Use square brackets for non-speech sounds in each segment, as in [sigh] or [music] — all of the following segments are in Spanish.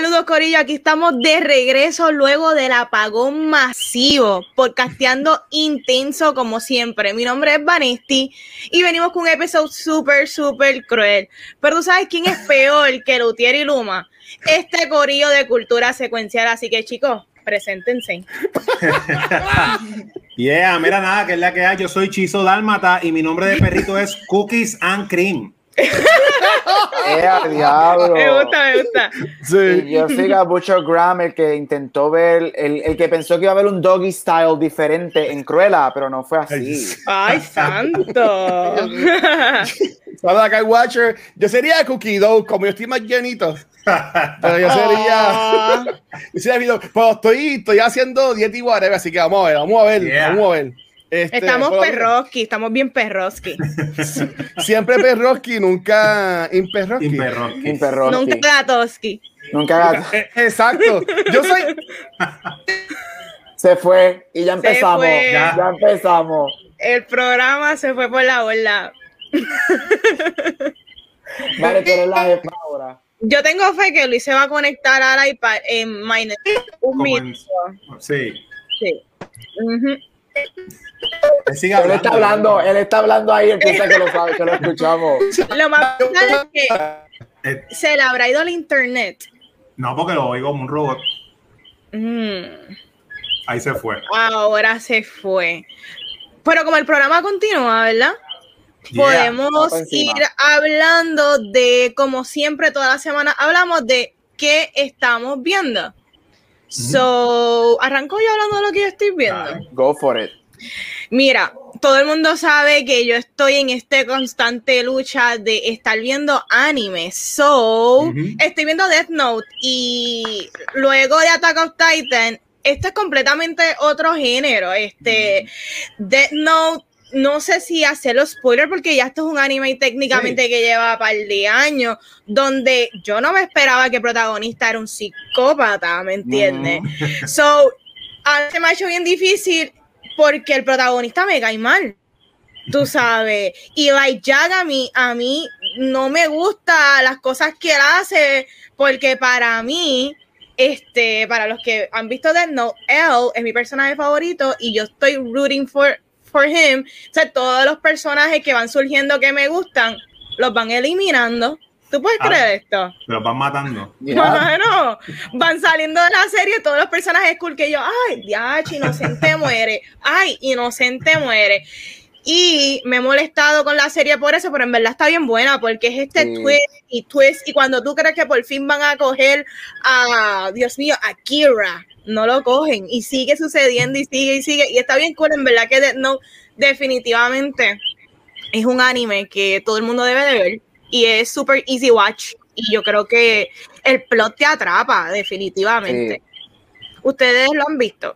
Saludos Corillo, aquí estamos de regreso luego del apagón masivo, podcasteando intenso como siempre. Mi nombre es Vanesti y venimos con un episodio súper, súper cruel. Pero tú sabes quién es peor que Lutier y Luma? Este Corillo de cultura secuencial, así que chicos, preséntense. [laughs] yeah, mira nada, que es la que hay. Yo soy Chizo Dálmata y mi nombre de perrito es Cookies and Cream. Eh, diablo. Me gusta, me gusta. Sí. Y yo soy a Butcher Graham, el que intentó ver, el, el, que pensó que iba a haber un doggy style diferente en Cruella, pero no fue así. ¡Ay, santo! Saludos acá, Watcher. Yo sería Cookie Dough, como yo estoy más llenito. Pero yo sería. yo sería pero estoy, estoy haciendo dieta y whatever, así que vamos a ver, vamos a ver, yeah. vamos a ver. Este, estamos perroski, estamos bien perroski. [laughs] Siempre perroski, nunca imperroski. Imperroski. Imperroski. Nunca gatoski. Nunca gato. Exacto. Yo soy. Se fue y ya empezamos. Ya. ya. empezamos. El programa se fue por la borda. [laughs] Vale, tú eres la jefa ahora. Yo tengo fe que Luis se va a conectar al iPad en un minuto. Sí. Sí. Uh -huh. Él está hablando, él está hablando ahí, él piensa que lo sabe, que lo escuchamos. Lo más es que se le habrá ido al internet. No, porque lo oigo como un robot. Mm. Ahí se fue. Ahora se fue. Pero como el programa continúa, ¿verdad? Yeah. Podemos ir hablando de, como siempre, toda la semana hablamos de qué estamos viendo. So, arranco yo hablando de lo que yo estoy viendo. Go for it. Mira, todo el mundo sabe que yo estoy en esta constante lucha de estar viendo anime. So, uh -huh. estoy viendo Death Note y luego de Attack of Titan, esto es completamente otro género. Este, uh -huh. Death Note, no sé si hacerlo spoiler porque ya esto es un anime técnicamente sí. que lleva un par de años, donde yo no me esperaba que el protagonista era un psicópata, ¿me entiendes? Uh [laughs] -huh. So, se me ha hecho bien difícil porque el protagonista me cae mal. Tú [laughs] sabes. Y Light Jag a mí, a mí no me gusta las cosas que él hace, porque para mí, este, para los que han visto Death Note, él es mi personaje favorito y yo estoy rooting for, for him. O sea, todos los personajes que van surgiendo que me gustan, los van eliminando. ¿Tú puedes ah, creer esto? Los van matando. Bueno, van saliendo de la serie todos los personajes cool que yo, ay, diach, inocente [laughs] muere, ay, inocente muere. Y me he molestado con la serie por eso, pero en verdad está bien buena porque es este sí. twist y twist. Y cuando tú crees que por fin van a coger a, Dios mío, a Kira, no lo cogen y sigue sucediendo y sigue y sigue. Y está bien cool, en verdad que no, definitivamente es un anime que todo el mundo debe de ver y es super easy watch y yo creo que el plot te atrapa definitivamente. Sí. ¿Ustedes lo han visto?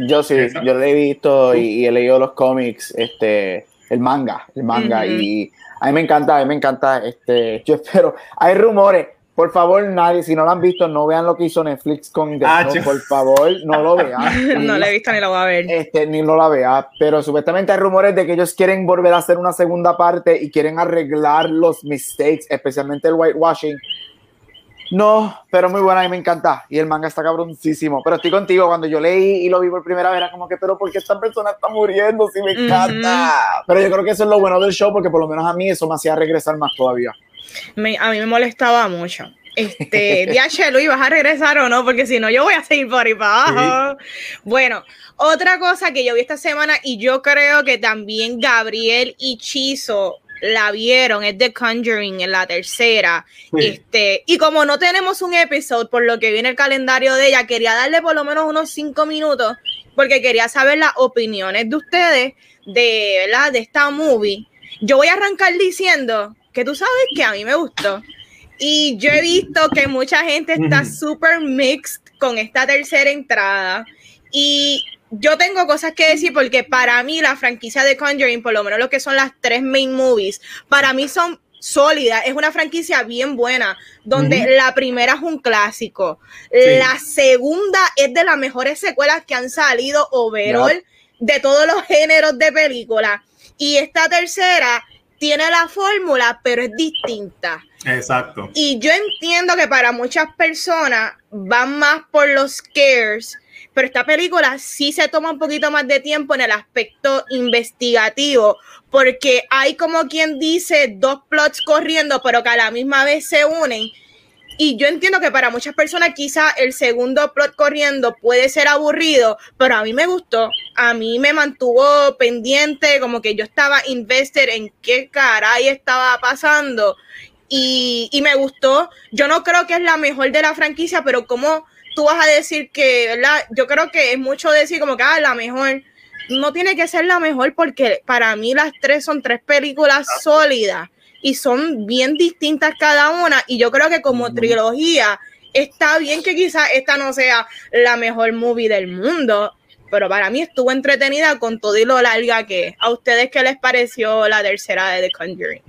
Yo sí, yo lo he visto y, y, he leído los cómics, este, el manga, el manga uh -huh. y a mí me encanta, a mí me encanta, este, yo espero, hay rumores, por favor, nadie, si no lo han visto, no vean lo que hizo Netflix con ah, no, por favor, no lo vean. [laughs] no lo he visto ni lo voy a ver. Este, ni lo la vea, pero supuestamente hay rumores de que ellos quieren volver a hacer una segunda parte y quieren arreglar los mistakes, especialmente el whitewashing. No, pero muy buena y me encanta. Y el manga está cabroncísimo. Pero estoy contigo, cuando yo leí y lo vi por primera vez, era como que, pero ¿por qué esta persona está muriendo? Sí, me encanta. Uh -huh. Pero yo creo que eso es lo bueno del show, porque por lo menos a mí eso me hacía regresar más todavía. Me, a mí me molestaba mucho. Este, [laughs] DH, Luis, ¿vas a regresar o no? Porque si no, yo voy a seguir por ahí para abajo. Sí. Bueno, otra cosa que yo vi esta semana y yo creo que también Gabriel y Chizo la vieron, es The Conjuring en la tercera. Sí. Este, y como no tenemos un episodio, por lo que viene el calendario de ella, quería darle por lo menos unos cinco minutos, porque quería saber las opiniones de ustedes de, ¿verdad? de esta movie. Yo voy a arrancar diciendo que tú sabes que a mí me gustó. Y yo he visto que mucha gente está súper mixed con esta tercera entrada. Y yo tengo cosas que decir porque para mí la franquicia de Conjuring, por lo menos lo que son las tres main movies, para mí son sólidas. Es una franquicia bien buena, donde la primera es un clásico. La segunda es de las mejores secuelas que han salido overall de todos los géneros de película. Y esta tercera tiene la fórmula, pero es distinta. Exacto. Y yo entiendo que para muchas personas van más por los scares, pero esta película sí se toma un poquito más de tiempo en el aspecto investigativo, porque hay como quien dice dos plots corriendo, pero que a la misma vez se unen y yo entiendo que para muchas personas quizá el segundo plot corriendo puede ser aburrido, pero a mí me gustó. A mí me mantuvo pendiente, como que yo estaba invested en qué caray estaba pasando. Y, y me gustó. Yo no creo que es la mejor de la franquicia, pero como tú vas a decir que, ¿verdad? Yo creo que es mucho decir como que, ah, la mejor. No tiene que ser la mejor porque para mí las tres son tres películas sólidas y son bien distintas cada una y yo creo que como trilogía está bien que quizás esta no sea la mejor movie del mundo, pero para mí estuvo entretenida con todo y lo larga que ¿A ustedes qué les pareció la tercera de The Conjuring?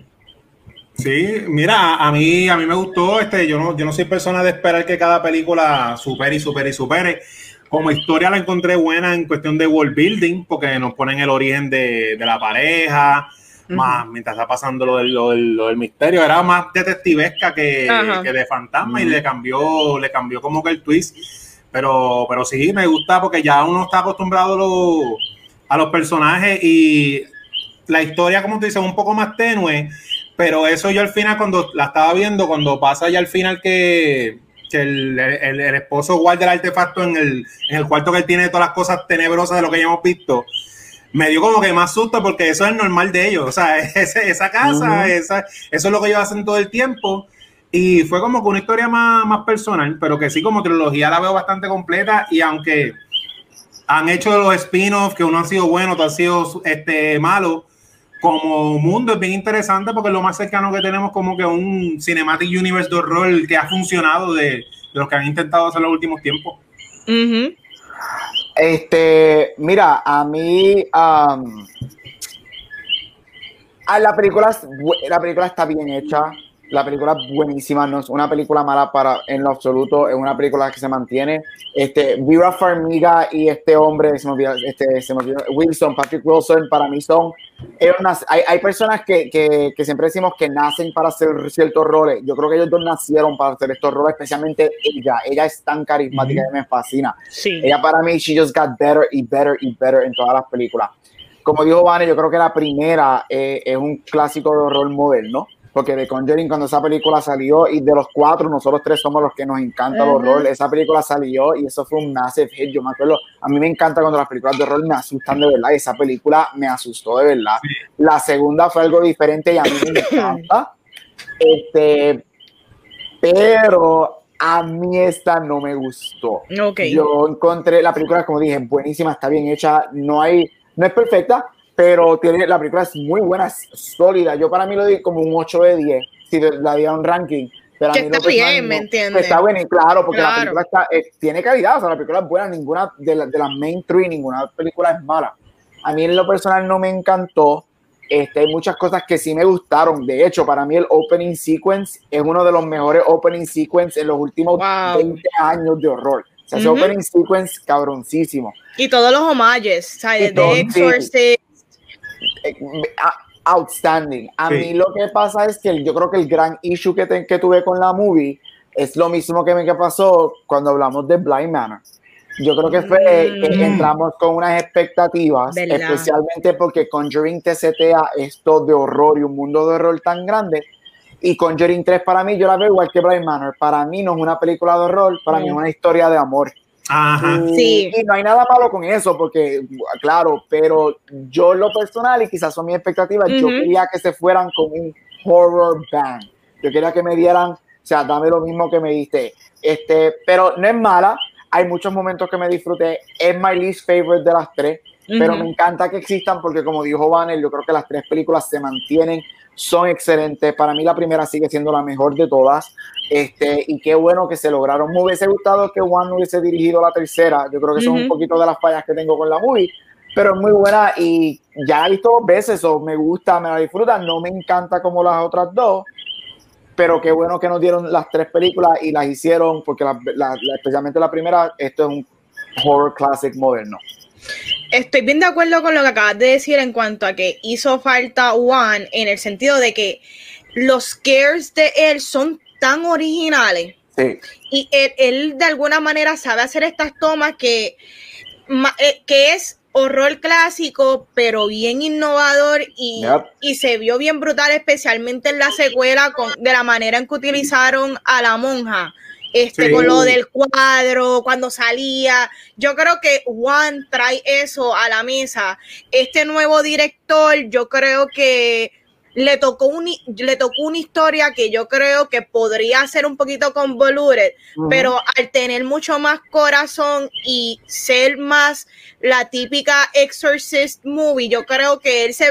Sí, mira, a mí, a mí me gustó, este, yo no, yo no soy persona de esperar que cada película supere y supere y supere. Como historia la encontré buena en cuestión de world building, porque nos ponen el origen de, de la pareja, más mientras está pasando lo del, lo, del, misterio, era más detectivesca que, que de fantasma y le cambió, le cambió como que el twist. Pero, pero sí, me gusta porque ya uno está acostumbrado a, los, a los personajes y la historia, como tú dices, un poco más tenue, pero eso yo al final, cuando la estaba viendo, cuando pasa ya al final que, que el, el, el, esposo guarda el artefacto en el, en el cuarto que él tiene todas las cosas tenebrosas de lo que ya hemos visto, me dio como que más susto porque eso es normal de ellos. O sea, [laughs] esa casa, esa, eso es lo que ellos hacen todo el tiempo. Y fue como que una historia más, más personal, pero que sí, como trilogía la veo bastante completa. Y aunque han hecho los spin-offs, que uno ha sido bueno, otro ha sido este, malo, como mundo es bien interesante porque es lo más cercano que tenemos como que un Cinematic Universe de horror que ha funcionado de, de los que han intentado hacer los últimos tiempos. Este, mira, a mí a la película la película está bien hecha, la película es buenísima, no es una película mala para en lo absoluto, es una película que se mantiene. Este, Vera Farmiga y este hombre, se me este, se me Wilson, Patrick Wilson, para mí son, hay, hay personas que, que, que, siempre decimos que nacen para hacer ciertos roles. Yo creo que ellos dos nacieron para hacer estos roles, especialmente ella. Ella es tan carismática y me fascina. Sí. Ella para mí, she just got better y better y better en todas las películas. Como dijo Vane, yo creo que la primera eh, es un clásico de horror moderno porque de Conjuring cuando esa película salió y de los cuatro nosotros tres somos los que nos encanta el horror, esa película salió y eso fue un massive hit, yo me acuerdo, a mí me encanta cuando las películas de horror me asustan de verdad y esa película me asustó de verdad. La segunda fue algo diferente y a mí me [coughs] encanta, este, pero a mí esta no me gustó. Okay. Yo encontré la película, como dije, buenísima, está bien hecha, no hay, no es perfecta, pero tiene, la película es muy buena, es sólida. Yo para mí lo di como un 8 de 10, si la di a un ranking. Pero que a mí está bien, ¿me entiendes? Está bueno, y claro, porque la película está, eh, tiene calidad, o sea, la película es buena, ninguna de, la, de las main three, ninguna película es mala. A mí en lo personal no me encantó, este, hay muchas cosas que sí me gustaron. De hecho, para mí el opening sequence es uno de los mejores opening sequence en los últimos Wow. 20 años de horror. O sea, ese opening sequence cabroncísimo. Y todos los homages. Y todo, De sí. Exorcist. Eh, ah, outstanding. A Sí. mí lo que pasa es que yo creo que el gran issue que, te- que tuve con la movie es lo mismo que me que pasó cuando hablamos de Blind Manor. Yo creo que fue que Mm. entramos con unas expectativas, ¿Verdad? especialmente porque Conjuring te setea esto de horror y un mundo de horror tan grande. Y Conjuring 3 para mí, yo la veo igual que Blind Manor. Para mí no es una película de horror, para mí es Mm. una historia de amor. Ajá. Y, Sí. y no hay nada malo con eso, porque, claro, pero yo en lo personal, y quizás son mis expectativas, yo quería que se fueran con un horror bang. Yo quería que me dieran, o sea, dame lo mismo que me diste. Este, pero no es mala, hay muchos momentos que me disfruté. Es my least favorite de las tres. pero me encanta que existan porque como dijo Banner, yo creo que las tres películas se mantienen, son excelentes. Para mí la primera sigue siendo la mejor de todas. Este, y qué bueno que se lograron. Me hubiese gustado que Juan hubiese dirigido la tercera. Yo creo que son un poquito de las fallas que tengo con la movie, pero es muy buena y ya la he visto dos veces o me gusta, me la disfruta. No me encanta como las otras dos, pero qué bueno que nos dieron las tres películas y las hicieron porque especialmente la primera, esto es un horror classic moderno. Estoy bien de acuerdo con lo que acabas de decir en cuanto a que hizo falta One en el sentido de que los scares de él son tan originales. Y él, de alguna manera sabe hacer estas tomas que, eh, que es horror clásico, pero bien innovador y, y, se vio bien brutal, especialmente en la secuela con, de la manera en que utilizaron a la monja este, con lo del cuadro, cuando salía. Yo creo que Juan trae eso a la mesa. Este nuevo director, yo creo que le tocó, un, le tocó una historia que yo creo que podría ser un poquito convoluted, pero al tener mucho más corazón y ser más la típica Exorcist movie, yo creo que él se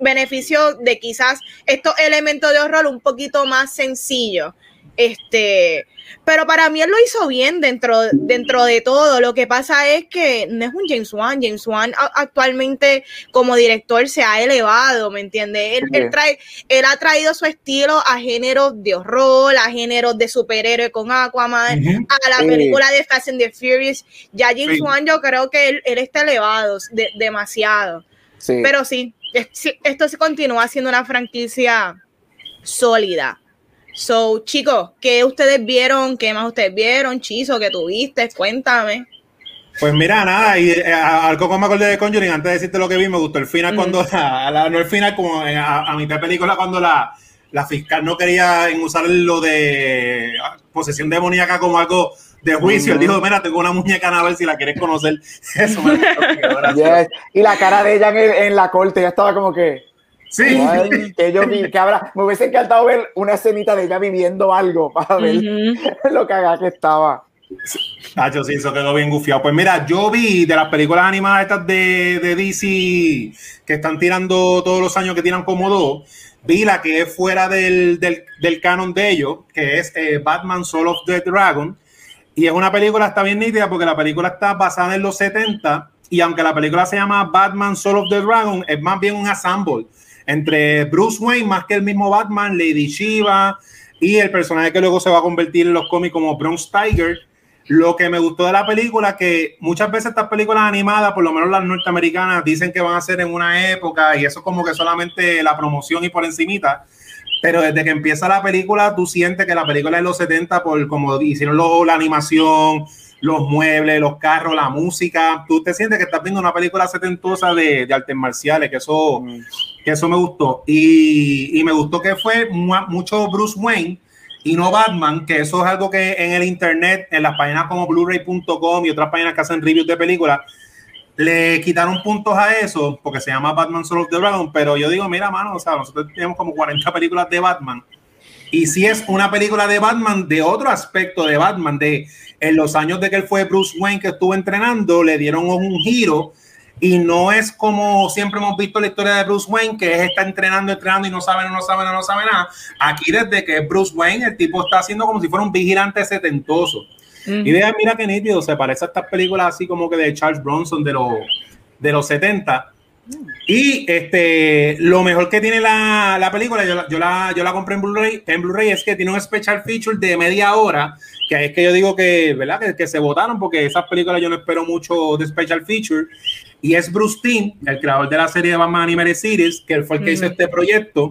benefició de quizás estos elementos de horror un poquito más sencillos. Este, pero para mí él lo hizo bien dentro, dentro de todo. Lo que pasa es que no es un James Wan. James Wan actualmente como director se ha elevado, ¿me entiendes? Él, trae, él ha traído su estilo a géneros de horror, a géneros de superhéroe con Aquaman, a la película de Fast and the Furious. Ya James Wan yo creo que él, está elevado demasiado. Pero sí, esto se continúa siendo una franquicia sólida. So, chicos, ¿qué ustedes vieron? ¿Qué más ustedes vieron? Chizo, ¿qué tuviste? Cuéntame. Pues mira, nada, y eh, algo como me acordé de Conjuring, antes de decirte lo que vi, me gustó el final cuando, no el final, como a, mitad de película, cuando la, la fiscal no quería usar lo de posesión demoníaca como algo de juicio. Él dijo, mira, tengo una muñeca a ver si la quieres conocer. [laughs] Eso me [laughs] Y la cara de ella en, en la corte ya estaba como que... Sí. [laughs] que yo vi, que habrá, me hubiese encantado ver una escenita de ella viviendo algo para ver [laughs] lo que haga que estaba. Nacho, sí, eso quedó bien gufiado. Pues mira, yo vi de las películas animadas estas de, de DC que están tirando todos los años que tiran como dos, vi la que es fuera del, del, del canon de ellos, que es eh, Batman Soul of the Dragon. Y es una película, está bien nítida porque la película está basada en los 70 y aunque la película se llama Batman Soul of the Dragon, es más bien un ensemble entre Bruce Wayne, más que el mismo Batman, Lady Shiva y el personaje que luego se va a convertir en los cómics como Bronx Tiger. Lo que me gustó de la película, que muchas veces estas películas animadas, por lo menos las norteamericanas, dicen que van a ser en una época y eso como que solamente la promoción y por encimita. Pero desde que empieza la película, tú sientes que la película es los 70, por como hicieron la animación, los muebles, los carros, la música. Tú te sientes que estás viendo una película setentosa de, de artes marciales, que eso, mm. Que eso me gustó. Y, y me gustó que fue mucho Bruce Wayne y no Batman, que eso es algo que en el internet, en las páginas como blu-ray.com y otras páginas que hacen reviews de películas, le quitaron puntos a eso porque se llama Batman Soul of the Dragon. Pero yo digo, mira, mano, o sea, nosotros tenemos como 40 películas de Batman. Y si es una película de Batman, de otro aspecto de Batman, de en los años de que él fue Bruce Wayne que estuvo entrenando, le dieron un giro y no es como siempre hemos visto la historia de Bruce Wayne, que es está entrenando, entrenando y no sabe, no sabe, no sabe nada. Aquí desde que es Bruce Wayne, el tipo está haciendo como si fuera un vigilante setentoso. Y vean, mira qué nítido, se parece a estas películas así como que de Charles Bronson de los, de los 70. Y este, lo mejor que tiene la, la película, yo la, yo la, yo la compré en Blu-ray, en Blu-ray es que tiene un special feature de media hora que es que yo digo que, ¿verdad? Que, que, se votaron porque esas películas yo no espero mucho de special feature. Y es Bruce Timm, el creador de la serie de Batman Animated Series, que fue el que hizo este proyecto.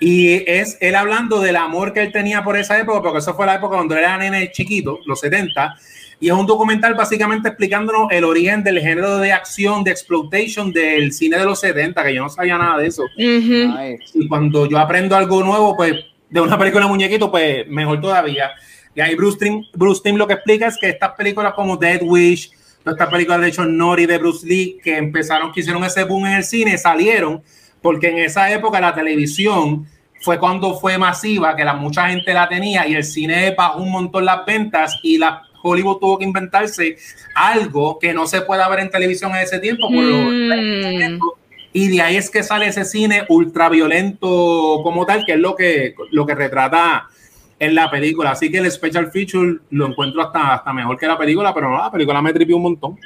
Y es él hablando del amor que él tenía por esa época, porque eso fue la época cuando era nene chiquito, los 70. Y es un documental básicamente explicándonos el origen del género de acción, de exploitation del cine de los 70, que yo no sabía nada de eso. Y cuando yo aprendo algo nuevo, pues de una película de muñequito, pues mejor todavía. Y ahí Bruce Timm, Bruce Timm lo que explica es que estas películas como Dead Wish, todas estas películas de hecho Nori de Bruce Lee, que empezaron, que hicieron ese boom en el cine, salieron porque en esa época la televisión fue cuando fue masiva, que la mucha gente la tenía y el cine bajó un montón las ventas y las Hollywood tuvo que inventarse algo que no se pueda ver en televisión en ese tiempo. Mm. y de ahí es que sale ese cine ultraviolento como tal, que es lo que, lo que retrata en la película. Así que el special feature lo encuentro hasta, hasta mejor que la película, pero no, la película me tripió un montón.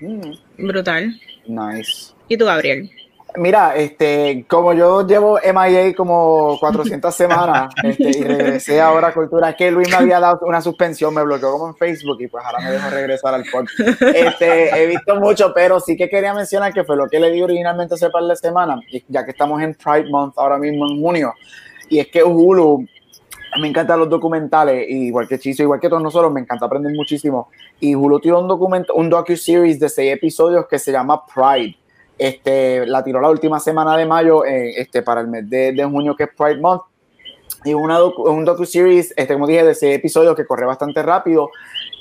Mm. Brutal. Nice. ¿Y tú, Gabriel? Mira, este, como yo llevo MIA como 400 semanas [laughs] este, y regresé ahora a Cultura, es que Luis me había dado una suspensión, me bloqueó como en Facebook y pues ahora me dejo regresar al podcast. Este, he visto mucho, pero sí que quería mencionar que fue lo que le di originalmente hace par de semanas, ya que estamos en Pride Month ahora mismo en junio, y es que Hulu me encantan los documentales, igual que Chiso, igual que todos nosotros, me encanta aprender muchísimo. Y Hulu tiró un documento, un docu-series de seis episodios que se llama Pride. Este, la tiró la última semana de mayo, eh, este, para el mes de, junio, que es Pride Month. Y una un docu-series, este, como dije, de seis episodios que corre bastante rápido.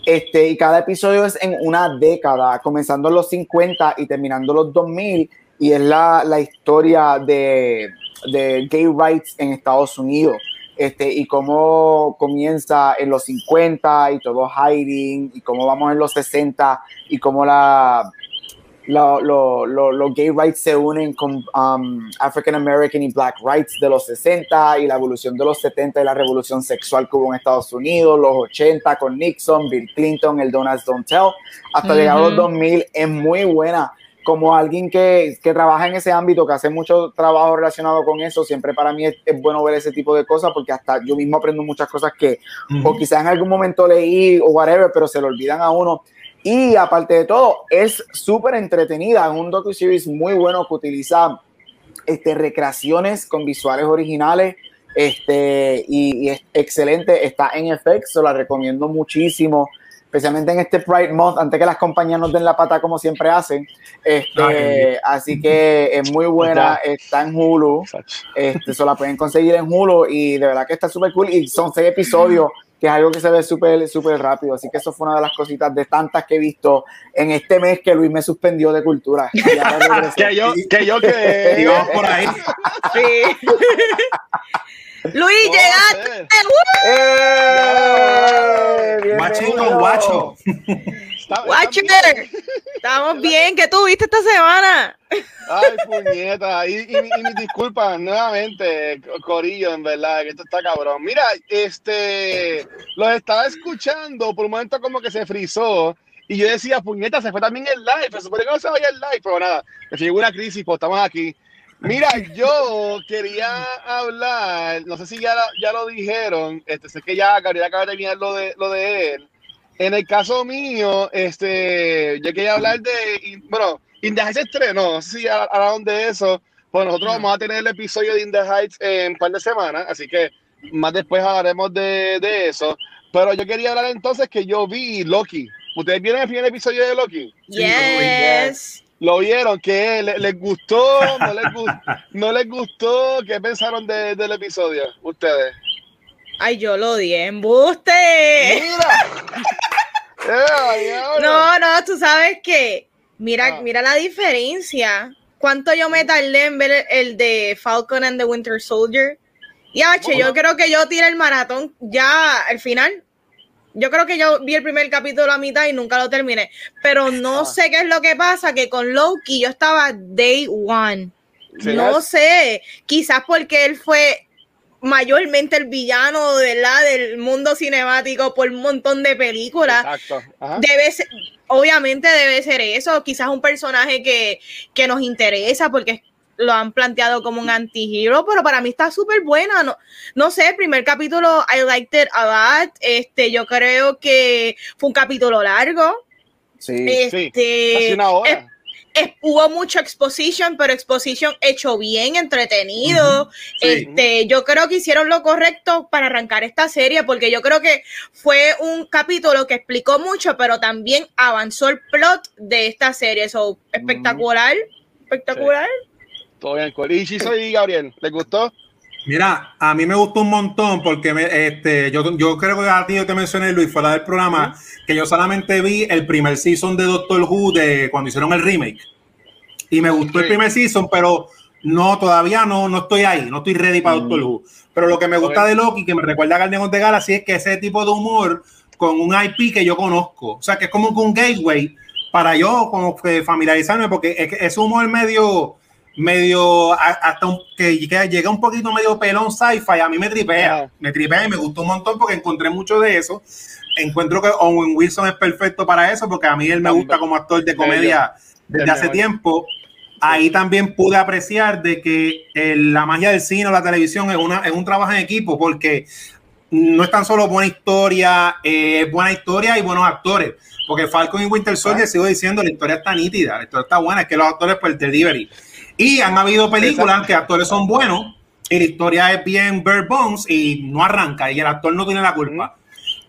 Este, y cada episodio es en una década, comenzando en los 50 y terminando los 2000. Y es la, la historia de, de gay rights en Estados Unidos este, y cómo comienza en los 50 y todo hiding, y cómo vamos en los 60 y cómo la, los gay rights se unen con um, African American y Black rights de los 60 y la evolución de los 70 y la revolución sexual que hubo en Estados Unidos, los 80 con Nixon, Bill Clinton, el Donald Don't Tell, hasta llegar a los 2000 es muy buena. Como alguien que, que, trabaja en ese ámbito, que hace mucho trabajo relacionado con eso, siempre para mí es, bueno ver ese tipo de cosas porque hasta yo mismo aprendo muchas cosas que o quizás en algún momento leí o whatever, pero se lo olvidan a uno. Y aparte de todo, es súper entretenida, es un docu-series muy bueno que utiliza este, recreaciones con visuales originales este, y, es excelente, está en FX, se la recomiendo muchísimo. Especialmente en este Pride Month, antes que las compañías nos den la pata como siempre hacen. Este, así que es muy buena, está en Hulu, este, se la pueden conseguir en Hulu y de verdad que está súper cool. Y son seis episodios que es algo que se ve súper súper rápido, así que eso fue una de las cositas de tantas que he visto en este mes que Luis me suspendió de cultura. [laughs] que yo que yo que por ahí. Sí. [laughs] Luis, llegaste. ¡Eh! Guachito, guacho. [laughs] Watcher, estamos bien. ¿Qué tuviste esta semana? Ay, puñeta. Y, y, y mis disculpas nuevamente, Corillo, en verdad, que esto está cabrón. Mira, este, los estaba escuchando, por un momento como que se frizó. Y yo decía, puñeta, se fue también el live. Se supone que no se vaya el live, pero nada, me llegó una crisis, pues estamos aquí. Mira, yo quería hablar, no sé si ya, ya lo dijeron, este, sé que ya Gabriel acaba de terminar lo de, lo de él. En el caso mío, este, yo quería hablar de, bueno, In the Heights estrenó, no sé si hablaron de eso, pues nosotros vamos a tener el episodio de In the Heights en un par de semanas, así que más después hablaremos de, de eso. Pero yo quería hablar entonces que yo vi Loki. ¿Ustedes vieron el primer episodio de Loki? Yes lo vieron, ¿qué? ¿Les, gustó? ¿No les, [laughs] ¿No les gustó? ¿Qué pensaron del episodio ustedes? Ay, yo lo di embuste. Mira. [laughs] no, no, tú sabes que, mira, ah. mira la diferencia. ¿Cuánto yo me tardé en ver el, de Falcon and the Winter Soldier? Y H, yo creo que yo tiré el maratón ya al final yo creo que yo vi el primer capítulo a mitad y nunca lo terminé. Pero no ah. sé qué es lo que pasa, que con Loki yo estaba day one. No sé, quizás porque él fue mayormente el villano ¿verdad? del mundo cinemático por un montón de películas. Debe ser, obviamente debe ser eso, quizás un personaje que, que nos interesa porque lo han planteado como un anti-hero, pero para mí está súper buena. No, no sé, el primer capítulo, I liked it a lot. Este, yo creo que fue un capítulo largo. Sí, este, una hora. Hubo mucho exposition, pero exposition hecho bien, entretenido. Este, yo creo que hicieron lo correcto para arrancar esta serie, porque yo creo que fue un capítulo que explicó mucho, pero también avanzó el plot de esta serie. Eso, espectacular, espectacular. Todo bien, ¿Y soy Gabriel? ¿Les gustó? Mira, a mí me gustó un montón porque me, este, yo, yo creo que a ti yo te mencioné, Luis, fuera del programa, que yo solamente vi el primer season de Doctor Who de cuando hicieron el remake. Y me gustó el primer season, pero no, todavía no, no estoy ahí, no estoy ready para Doctor Who. Pero lo que me gusta de Loki, que me recuerda a Guardians de the Galaxy, es que ese tipo de humor con un IP que yo conozco. O sea, que es como un gateway para yo como que familiarizarme, porque es, es humor medio, medio, hasta que, llega un poquito medio pelón sci-fi, a mí me tripea, me tripea y me gustó un montón porque encontré mucho de eso. Encuentro que Owen Wilson es perfecto para eso, porque a mí él me gusta como actor de comedia desde hace tiempo. Ahí también pude apreciar de que la magia del cine o la televisión es, una, es un trabajo en equipo, porque no es tan solo buena historia, eh, es buena historia y buenos actores. Porque Falcon y Winter Soldier, sigo diciendo, la historia está nítida, la historia está buena, es que los actores, pues, el delivery. Y han habido películas que actores son buenos y la historia es bien bare bones y no arranca y el actor no tiene la culpa.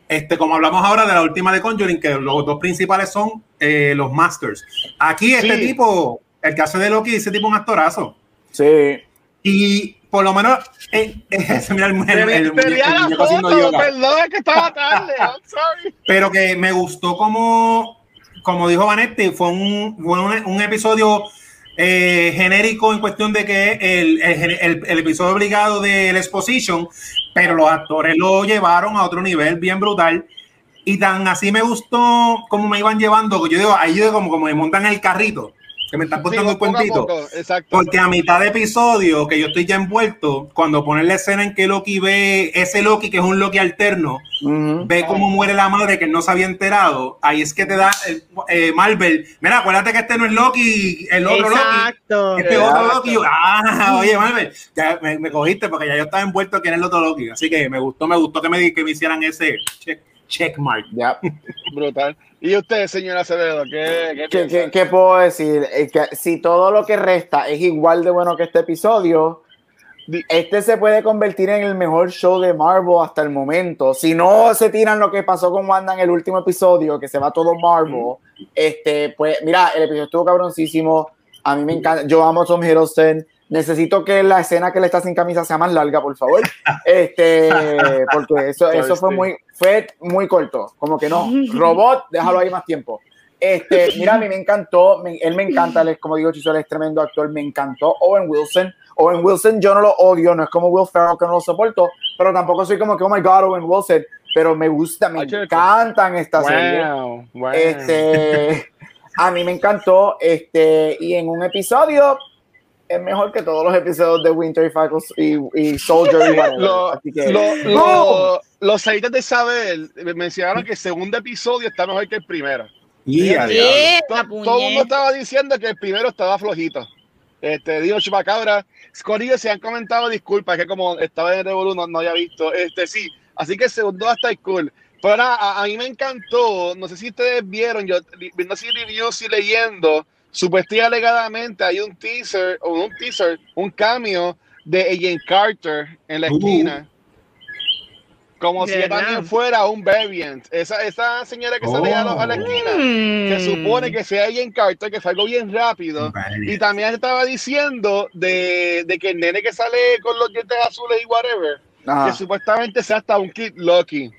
Este, como hablamos ahora de la última de Conjuring, que los dos principales son eh, los Masters. Aquí este tipo, el que hace de Loki, ese tipo es un actorazo. Sí. Y por lo menos eh, [laughs] eh, mira el, el, Perdón, que estaba tarde. I'm sorry. [laughs] Pero que me gustó como, como dijo Vanetti, fue un, fue un, episodio eh, genérico en cuestión de que el, episodio obligado del Exposition, pero los actores lo llevaron a otro nivel bien brutal. Y tan así me gustó como me iban llevando, yo digo, ahí yo como, como me montan el carrito que me están contando un cuentito. Porque a mitad de episodio, que yo estoy ya envuelto, cuando ponen la escena en que Loki ve ese Loki, que es un Loki alterno, ve cómo muere la madre que él no se había enterado, ahí es que te da eh, Marvel. Mira, acuérdate que este no es Loki, el otro Loki. Este otro Loki. Ah, oye, Marvel, ya me, cogiste porque ya yo estaba envuelto en el otro Loki. Así que me gustó, me gustó que me, que me hicieran ese check, checkmark. Ya. Brutal. ¿Y usted, señora Acevedo, qué, qué, ¿Qué, puedo decir? Que si todo lo que resta es igual de bueno que este episodio, este se puede convertir en el mejor show de Marvel hasta el momento. Si no se tiran lo que pasó con Wanda en el último episodio, que se va todo Marvel, este, pues mira, el episodio estuvo cabroncísimo. A mí me encanta. Yo amo a Tom Hiddleston necesito que la escena que le está sin camisa sea más larga, por favor. [laughs] Este, porque eso, eso fue muy, fue muy corto. Como que no, robot, déjalo ahí más tiempo. Este, mira, a mí me encantó, él me encanta, él como digo, Chiso, es tremendo actor, me encantó. Owen Wilson, Owen Wilson yo no lo odio, no es como Will Ferrell que no lo soporto, pero tampoco soy como que, oh my God, Owen Wilson, pero me gusta, me encantan estas series. Este, a mí me encantó, este, y en un episodio es mejor que todos los episodios de Winter y Falcon y, Soldier los editos de Isabel mencionaron que el segundo episodio está mejor que el primero. todo, el mundo estaba diciendo que el primero estaba flojito. Este, digo Chupacabra, Scorillo se han comentado disculpas, que como estaba en el Revolu no, había visto. Este sí, así que el segundo estar cool. Pero a, a, mí me encantó, no sé si ustedes vieron, yo viendo así reviews y leyendo, supuestamente alegadamente hay un teaser, o un teaser, un cambio de Agent Carter en la uh. esquina. Como si también fuera un variant. Esa, esa señora que sale a, la, esquina, que mm. supone que sea Agent Carter, que fue algo bien rápido. Y también estaba diciendo de, de, que el nene que sale con los dientes azules y whatever, que supuestamente sea hasta un Kid Lucky.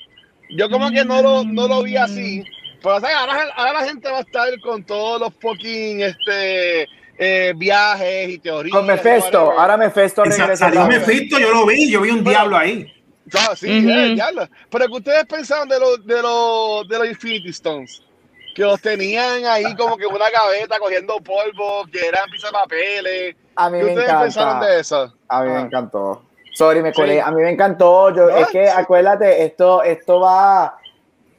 Yo como que no lo, no lo vi así. Pero ahora, ahora, la gente va a estar con todos los fucking este, eh, viajes y teorías. Con Mephisto, ahora Mephisto regresa. Salió Mephisto, yo lo vi, yo vi un diablo ahí. Claro, sí, ya, Pero que ustedes pensaban de los de los de los Infinity Stones, que los tenían ahí como que una gaveta cogiendo polvo, que eran papeles. A mí me ustedes pensaron de eso? A mí me encantó. Sorry, me colé. A mí me encantó. Yo, es que acuérdate, esto, esto va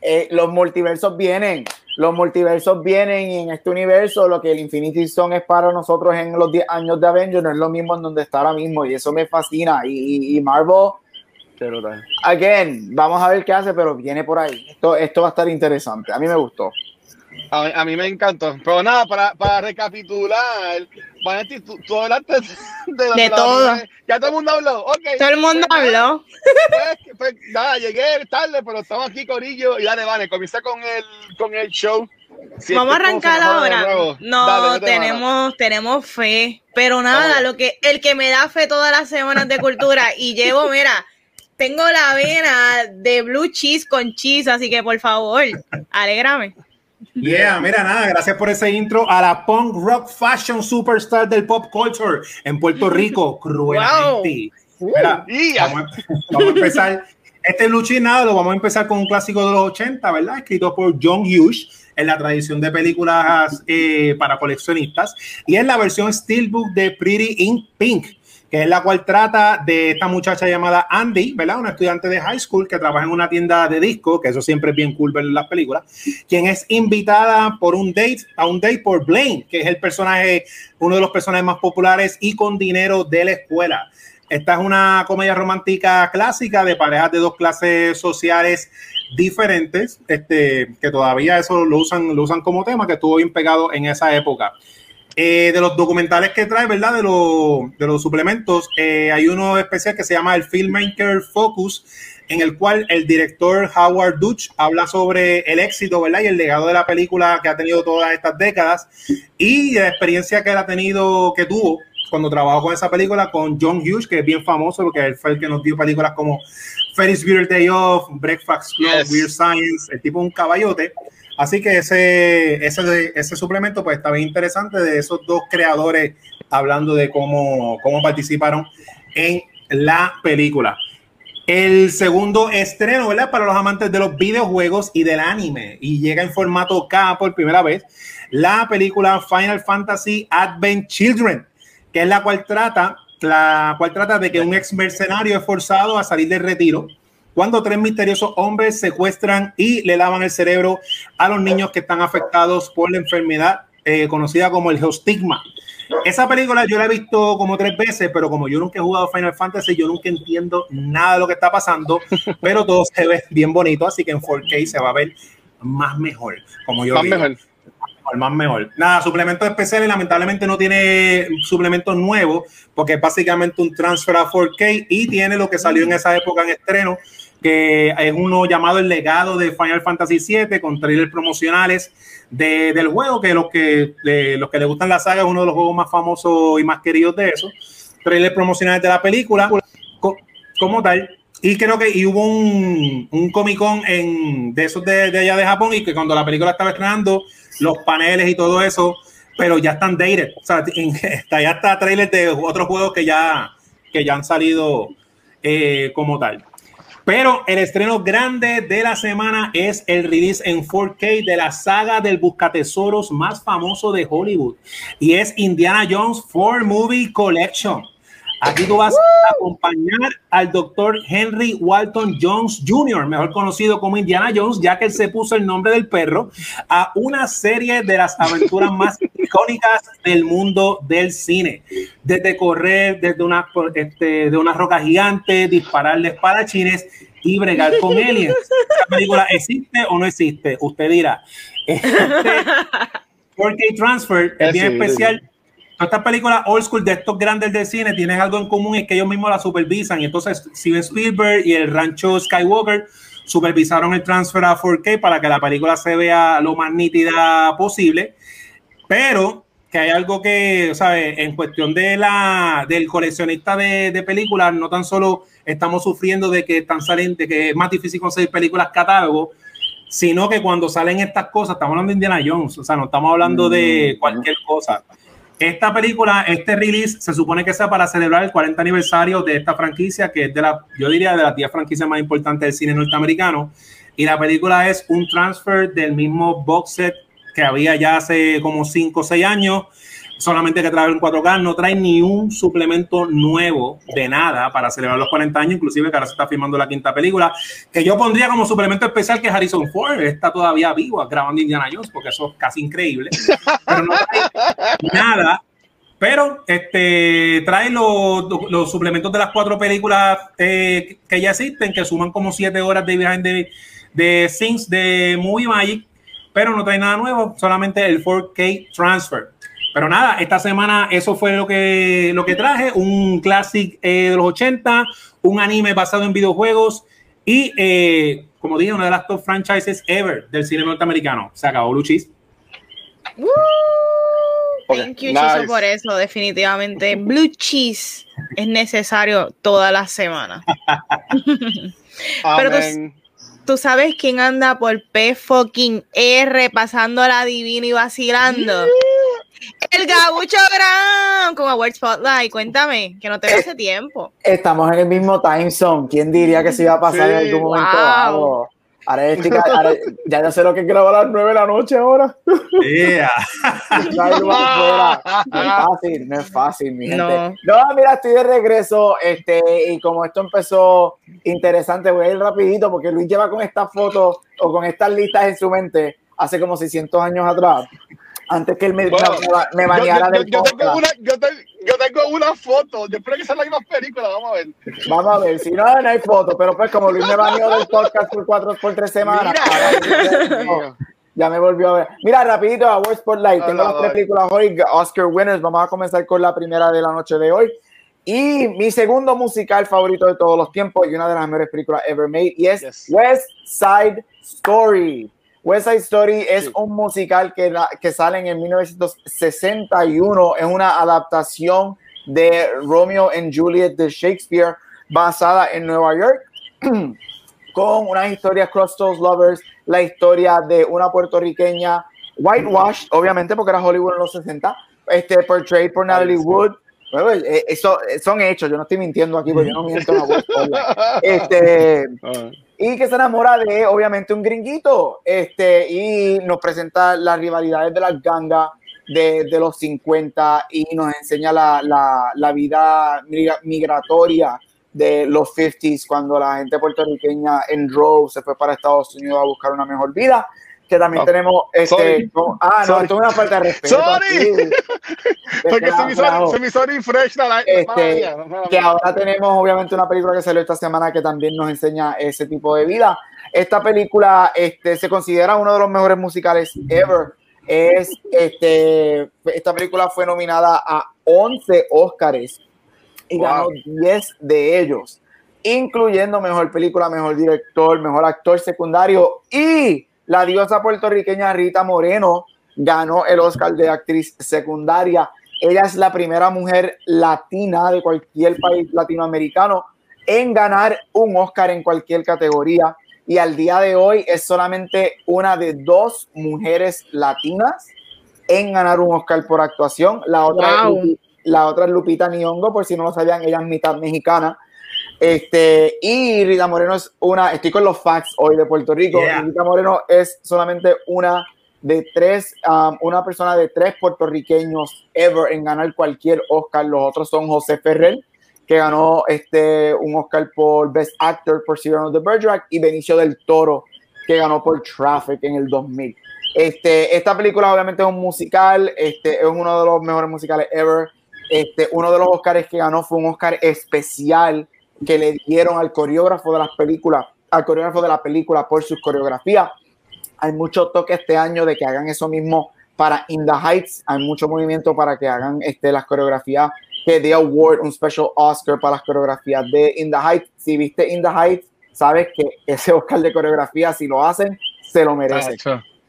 eh, los multiversos vienen, los multiversos vienen y en este universo lo que el Infinity Stone es para nosotros en los 10 años de Avengers no es lo mismo en donde está ahora mismo y eso me fascina y, y, Marvel again, vamos a ver qué hace pero viene por ahí, esto, esto va a estar interesante, a mí me gustó. A, mí me encantó. Pero nada, para, para recapitular, Vanetti, tú, tú, hablaste de, [laughs] de, todo. ya todo el mundo habló. Okay, todo el mundo pues, habló. Pues, pues, nada, llegué tarde, pero estamos aquí, Corillo. Y dale, Vane, comienza con el, con el show. Vamos a arrancar ahora. No, tenemos, tenemos fe. Pero nada, lo que, el que me da fe todas las semanas de cultura y llevo, [laughs] mira, tengo la vena de blue cheese con cheese, así que por favor, alégrame. Yeah, [laughs] mira, nada, gracias por ese intro a la punk rock fashion superstar del pop culture en Puerto Rico, [laughs] cruelmente. Mira, vamos, a empezar. Este Luchis, nada, lo vamos a empezar con un clásico de los 80, ¿verdad? Escrito por John Hughes en la tradición de películas eh, para coleccionistas. Y es la versión Steelbook de Pretty in Pink que es la cual trata de esta muchacha llamada Andy, ¿verdad? Una estudiante de high school que trabaja en una tienda de disco, que eso siempre es bien cool ver en las películas, quien es invitada por un date, a un date por Blaine, que es el personaje, uno de los personajes más populares y con dinero de la escuela. Esta es una comedia romántica clásica de parejas de dos clases sociales diferentes, este, que todavía eso lo usan, lo usan como tema, que estuvo bien pegado en esa época. Eh, de los documentales que trae, ¿verdad? De, de los suplementos, eh, hay uno especial que se llama el Filmmaker Focus, en el cual el director Howard Dutch habla sobre el éxito, ¿verdad? Y el legado de la película que ha tenido todas estas décadas y la experiencia que él ha tenido, que tuvo cuando trabajó con esa película con John Hughes, que es bien famoso porque él fue el que nos dio películas como Ferris Bueller Day Off, Breakfast Club, Weird Science, el tipo un caballote. Así que ese, ese, ese suplemento pues está bien interesante de esos dos creadores hablando de cómo, cómo participaron en la película. El segundo estreno, ¿verdad? Para los amantes de los videojuegos y del anime. Y llega en formato K por primera vez. La película Final Fantasy Advent Children, que es la cual trata, la cual trata de que un ex mercenario es forzado a salir del retiro cuando tres misteriosos hombres secuestran y le lavan el cerebro a los niños que están afectados por la enfermedad eh, conocida como el geostigma. Esa película yo la he visto como tres veces, pero como yo nunca he jugado Final Fantasy, yo nunca entiendo nada de lo que está pasando, [laughs] pero todo se ve bien bonito, así que en 4K se va a ver más mejor, como yo más Mejor. Más mejor. Nada, suplementos especiales, lamentablemente no tiene suplementos nuevos, porque es básicamente un transfer a 4K y tiene lo que salió en esa época en estreno, que es uno llamado El legado de Final Fantasy VII, con trailers promocionales de, del juego, que los que, los que le gustan la saga es uno de los juegos más famosos y más queridos de eso. Trailers promocionales de la película, como tal. Y creo que y hubo un, un Comic Con en, de esos de, de, allá de Japón y que cuando la película estaba estrenando, los paneles y todo eso, pero ya están dated. O sea, [laughs] está, ya está trailers de otros juegos que ya, que ya han salido eh, como tal. Pero el estreno grande de la semana es el release en 4K de la saga del buscatesoros más famoso de Hollywood y es Indiana Jones 4 Movie Collection. Aquí tú vas a acompañar al doctor Henry Walton Jones Jr., mejor conocido como Indiana Jones, ya que él se puso el nombre del perro, a una serie de las aventuras más [laughs] icónicas del mundo del cine. Desde correr desde una, este, de una roca gigante, dispararle espadachines y bregar con aliens. ¿Esta película existe o no existe? Usted dirá. [laughs] Este 4K Transfer es bien especial estas películas old school de estos grandes del cine tienen algo en común, es que ellos mismos la supervisan. Y entonces Steven Spielberg y el rancho Skywalker supervisaron el transfer a 4K para que la película se vea lo más nítida posible. Pero que hay algo que, ¿sabes? En cuestión de la, del coleccionista de, de, películas, no tan solo estamos sufriendo de que están saliendo, de que es más difícil conseguir películas catálogo, sino que cuando salen estas cosas, estamos hablando de Indiana Jones, o sea, no estamos hablando de cualquier cosa. Esta película, este release, se supone que sea para celebrar el 40 aniversario de esta franquicia, que es de la, yo diría, de las 10 franquicias más importantes del cine norteamericano. Y la película es un transfer del mismo box set que había ya hace como 5 o 6 años solamente que trae un 4K, no trae ni un suplemento nuevo de nada para celebrar los 40 años, inclusive que ahora se está filmando la quinta película, que yo pondría como suplemento especial que Harrison Ford está todavía vivo grabando Indiana Jones, porque eso es casi increíble, pero no trae nada. Pero este, trae los, los suplementos de las cuatro películas eh, que ya existen, que suman como siete horas de viaje de, de Sings de Movie Magic, pero no trae nada nuevo, solamente el 4K Transfer. Pero nada, esta semana eso fue lo que, lo que traje, un clásico eh, de los 80, un anime basado en videojuegos y, eh, como dije, una de las top franchises ever del cine norteamericano. Se acabó Luchis. Thank you, por eso, definitivamente. Blue cheese es necesario toda la semana. [laughs] Pero tú, tú, sabes quién anda por P fucking R pasando la divina y vacilando. El Gabucho Gran con Award Spotlight. Cuéntame, que no te hace tiempo. Estamos en el mismo time zone. ¿Quién diría que se iba a pasar en algún momento? Ahora, ya yo sé lo que quiero a las 9 de la noche ahora. Yeah. [laughs] no es fácil, no es fácil, mi gente. No. mira, estoy de regreso. Este, y como esto empezó interesante, voy a ir rapidito porque Luis lleva con estas fotos o con estas listas en su mente hace como 600 años atrás antes que él me, me, baneara del yo, tengo una, yo, yo, tengo una foto, yo espero que sea la misma película, vamos a ver. Vamos a ver, si no, no hay foto, pero pues como Luis me baneó del podcast por cuatro, por tres semanas, ya me volvió a ver. Mira, rapidito, a World Spotlight, tengo las tres películas hoy, Oscar Winners, vamos a comenzar con la primera de la noche de hoy. Y mi segundo musical favorito de todos los tiempos y una de las mejores películas ever made, y es West Side Story. West Side Story es un musical que, que sale en 1961. Es una adaptación de Romeo and Juliet de Shakespeare basada en Nueva York [clears throat] con una historia cross Lovers, la historia de una puertorriqueña whitewashed, obviamente porque era Hollywood en los 60, este, portrayed por Natalie Wood. Eh, eso son hechos, yo no estoy mintiendo aquí, porque yo no miento en la [laughs] Este, ah y que se enamora de, obviamente, un gringuito, este, y nos presenta las rivalidades de las gangas de, de, los 50 y nos enseña la, la, la, vida migratoria de los 50s cuando la gente puertorriqueña en droves se fue para Estados Unidos a buscar una mejor vida también tenemos este ah no esto es una falta de respeto sorry. [laughs] porque se me, hizo, se me hizo refresh la, este, que ahora tenemos obviamente una película que salió esta semana que también nos enseña ese tipo de vida. Esta película este se considera uno de los mejores musicales ever. Es este esta película fue nominada a 11 Oscars y ganó 10 de ellos incluyendo mejor película mejor director mejor actor secundario y la diosa puertorriqueña Rita Moreno ganó el Oscar de actriz secundaria. Ella es la primera mujer latina de cualquier país latinoamericano en ganar un Oscar en cualquier categoría. Y al día de hoy es solamente una de dos mujeres latinas en ganar un Oscar por actuación. La otra, la otra es Lupita Nyong'o, por si no lo sabían, ella es mitad mexicana este, y Rita Moreno es una, estoy con los facts hoy de Puerto Rico. Rita Moreno es solamente una de tres, um, una persona de tres puertorriqueños ever en ganar cualquier Oscar. Los otros son José Ferrer, que ganó este, un Oscar por Best Actor por Cyrano de Bergerac, y Benicio del Toro, que ganó por Traffic en el 2000. Este, esta película obviamente es un musical, este, es uno de los mejores musicales ever. Este, uno de los Oscars que ganó fue un Oscar especial que le dieron al coreógrafo de las películas, al coreógrafo de la película por sus coreografías. Hay mucho toque este año de que hagan eso mismo para In the Heights. Hay mucho movimiento para que hagan este, las coreografías que The Award, un special Oscar para las coreografías de In the Heights. Si viste In the Heights, sabes que ese Oscar de coreografía, si lo hacen, se lo merecen.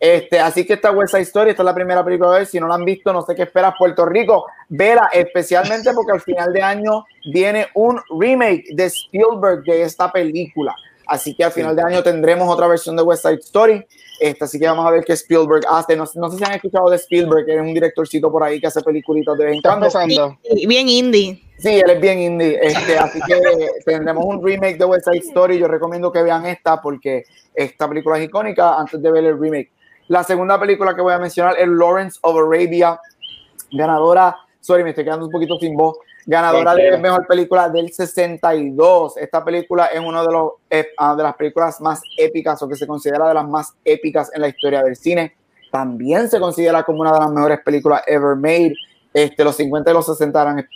Este, así que esta West Side esta es la primera película de hoy. Si no la han visto, no sé qué esperas, Puerto Rico. Vela, especialmente porque al final de año viene un remake de Spielberg de esta película. Así que al final de año tendremos otra versión de West Side Story. Esta, así que vamos a ver qué Spielberg hace. No, sé si han escuchado de Spielberg, que es un directorcito por ahí que hace peliculitas de vez en cuando. Bien indie. Sí, él es bien indie. Este, así que [laughs] tendremos un remake de West Side Story. Yo recomiendo que vean esta porque esta película es icónica antes de ver el remake. La segunda película que voy a mencionar es Lawrence of Arabia, ganadora, sorry, me estoy quedando un poquito sin voz, ganadora de mejor película del 62. Esta película es una de, los, ah, de las películas más épicas o que se considera de las más épicas en la historia del cine. También se considera como una de las mejores películas ever made. Este, los 50 y los 60 eran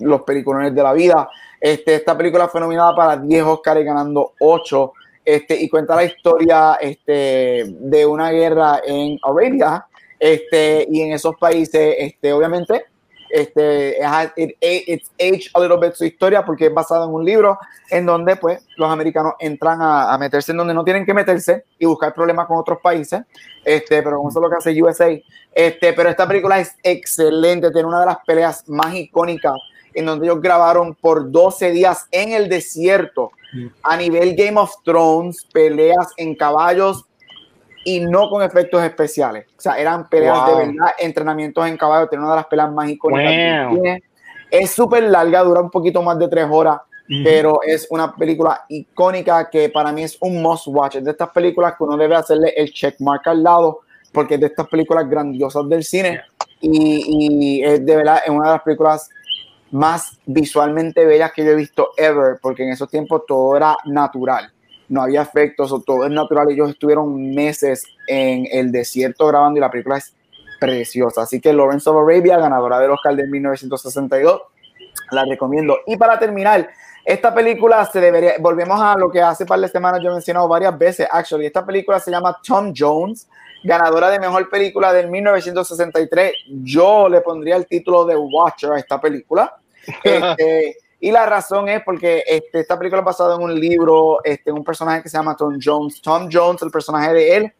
los peliculones de la vida. Este, esta película fue nominada para 10 Oscars ganando 8 este, y cuenta la historia este, de una guerra en Arabia, este, y en esos países, este, obviamente, este, it, it's age a little bit su historia porque es basada en un libro en donde pues los americanos entran a, a, meterse en donde no tienen que meterse y buscar problemas con otros países, este, pero eso es lo que hace USA, este, pero esta película es excelente, tiene una de las peleas más icónicas en donde ellos grabaron por 12 días en el desierto a nivel Game of Thrones, peleas en caballos y no con efectos especiales. O sea, eran peleas de verdad, entrenamientos en caballo, tiene una de las peleas más icónicas. Es súper larga, dura un poquito más de tres horas, pero es una película icónica que para mí es un must watch. Es de estas películas que uno debe hacerle el check mark al lado, porque es de estas películas grandiosas del cine y, y es de verdad es una de las películas más visualmente bellas que yo he visto ever, porque en esos tiempos todo era natural, no había efectos, o todo es natural. Ellos estuvieron meses en el desierto grabando y la película es preciosa. Así que Lawrence of Arabia, ganadora del Oscar de 1962, la recomiendo. Y para terminar, esta película se debería, volvemos a lo que hace par de semanas yo he mencionado varias veces, actually, esta película se llama Tom Jones, ganadora de mejor película del 1963. Yo le pondría el título de Watcher a esta película. [laughs] Este, y la razón es porque este, esta película es basada en un libro, este, un personaje que se llama Tom Jones. Tom Jones, el personaje de él,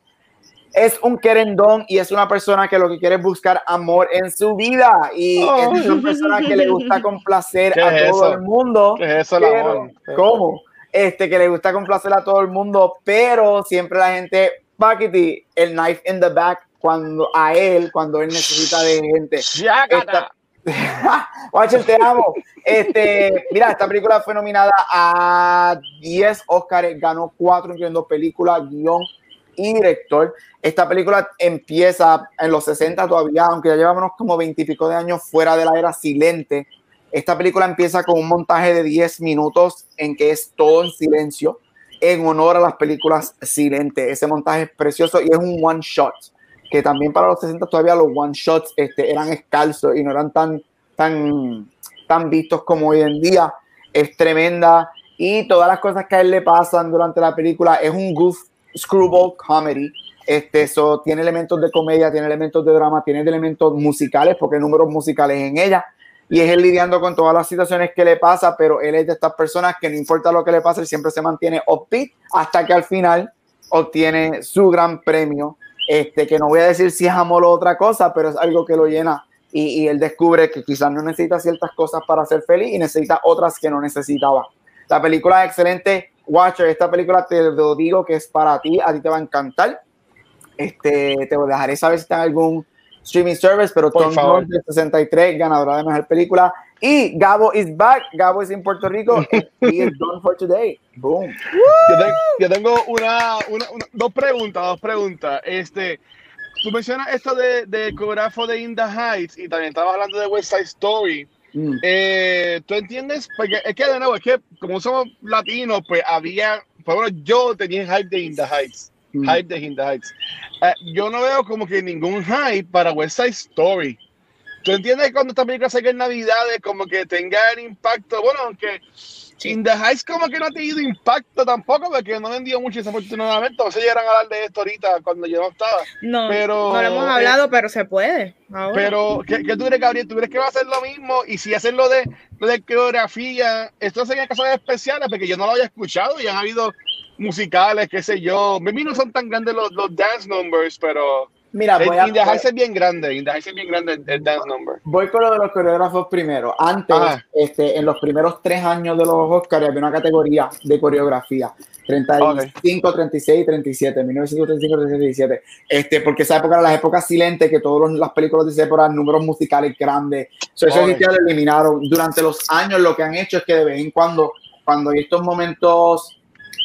es un querendón y es una persona que lo que quiere es buscar amor en su vida y es una persona que le gusta [laughs] complacer a todo el mundo. ¿Qué es eso, amor? ¿Cómo? Este, que le gusta complacer a todo el mundo, pero siempre la gente, Paquiti, el knife in the back, cuando a él, cuando él necesita de gente. Esta, [laughs] Watcher, te amo. Este, mira, esta película fue nominada a 10 Oscars, ganó 4, incluyendo película, guion y director. Esta película empieza en los 60 todavía, aunque ya llevamos como 20 y pico de años fuera de la era silente. Esta película empieza con un montaje de 10 minutos en que es todo en silencio, en honor a las películas silentes. Ese montaje es precioso y es un one shot que también para los 60 todavía los one shots este, eran escalzos y no eran tan, tan, tan vistos como hoy en día. Es tremenda y todas las cosas que a él le pasan durante la película es un goof screwball comedy. Este, eso tiene elementos de comedia, tiene elementos de drama, tiene elementos musicales, porque hay números musicales en ella. Y es él lidiando con todas las situaciones que le pasa, pero él es de estas personas que no importa lo que le pase, él siempre se mantiene upbeat hasta que al final obtiene su gran premio este, que no voy a decir si es amor o otra cosa, pero es algo que lo llena y, él descubre que quizás no necesita ciertas cosas para ser feliz y necesita otras que no necesitaba. La película es excelente. Watcher, esta película te lo digo que es para ti, a ti te va a encantar. Este, te dejaré saber si está en algún streaming service, pero Tom Cruise de 63, ganadora de mejor película. Y Gabo is back. Gabo es en Puerto Rico. [laughs] He is done for today. Boom. Yo, tengo una, una, dos preguntas, dos preguntas. Este, tú mencionas esto de, de coreógrafo de In the Heights y también estabas hablando de West Side Story. Mm. Eh, ¿Tú entiendes? Porque es que de nuevo, es que como somos latinos, pues había, por yo tenía hype de In the Heights. Mm. Hype de In the Heights. Eh, yo no veo como que ningún hype para West Side Story. ¿Tú entiendes cuando esta película salga en Navidades como que tenga el impacto? Bueno, aunque In the Heights como que no ha tenido impacto tampoco porque no vendió mucho desafortunadamente. No se llegan a hablar de esto ahorita cuando yo no estaba. No, pero, no lo hemos hablado, eh, pero se puede. Pero, ¿qué, ¿qué, tú crees, Gabriel? ¿Tú crees que va a ser lo mismo? Y si hacen lo de, lo de coreografía, esto sería casos especiales porque yo no lo había escuchado y han habido musicales, qué sé yo. A mí no son tan grandes los, los dance numbers, pero Mira, voy a, es bien grande, es bien grande el, dance number. Voy con lo de los coreógrafos primero. Antes, este, en los primeros tres años de los Oscars había una categoría de coreografía. 35, 36, 37, 1935, 37. Este, porque esa época era la época silente que todas las películas de esa época eran números musicales grandes. So, eso okay. lo eliminaron. Durante los años lo que han hecho es que de vez en cuando, cuando hay estos momentos,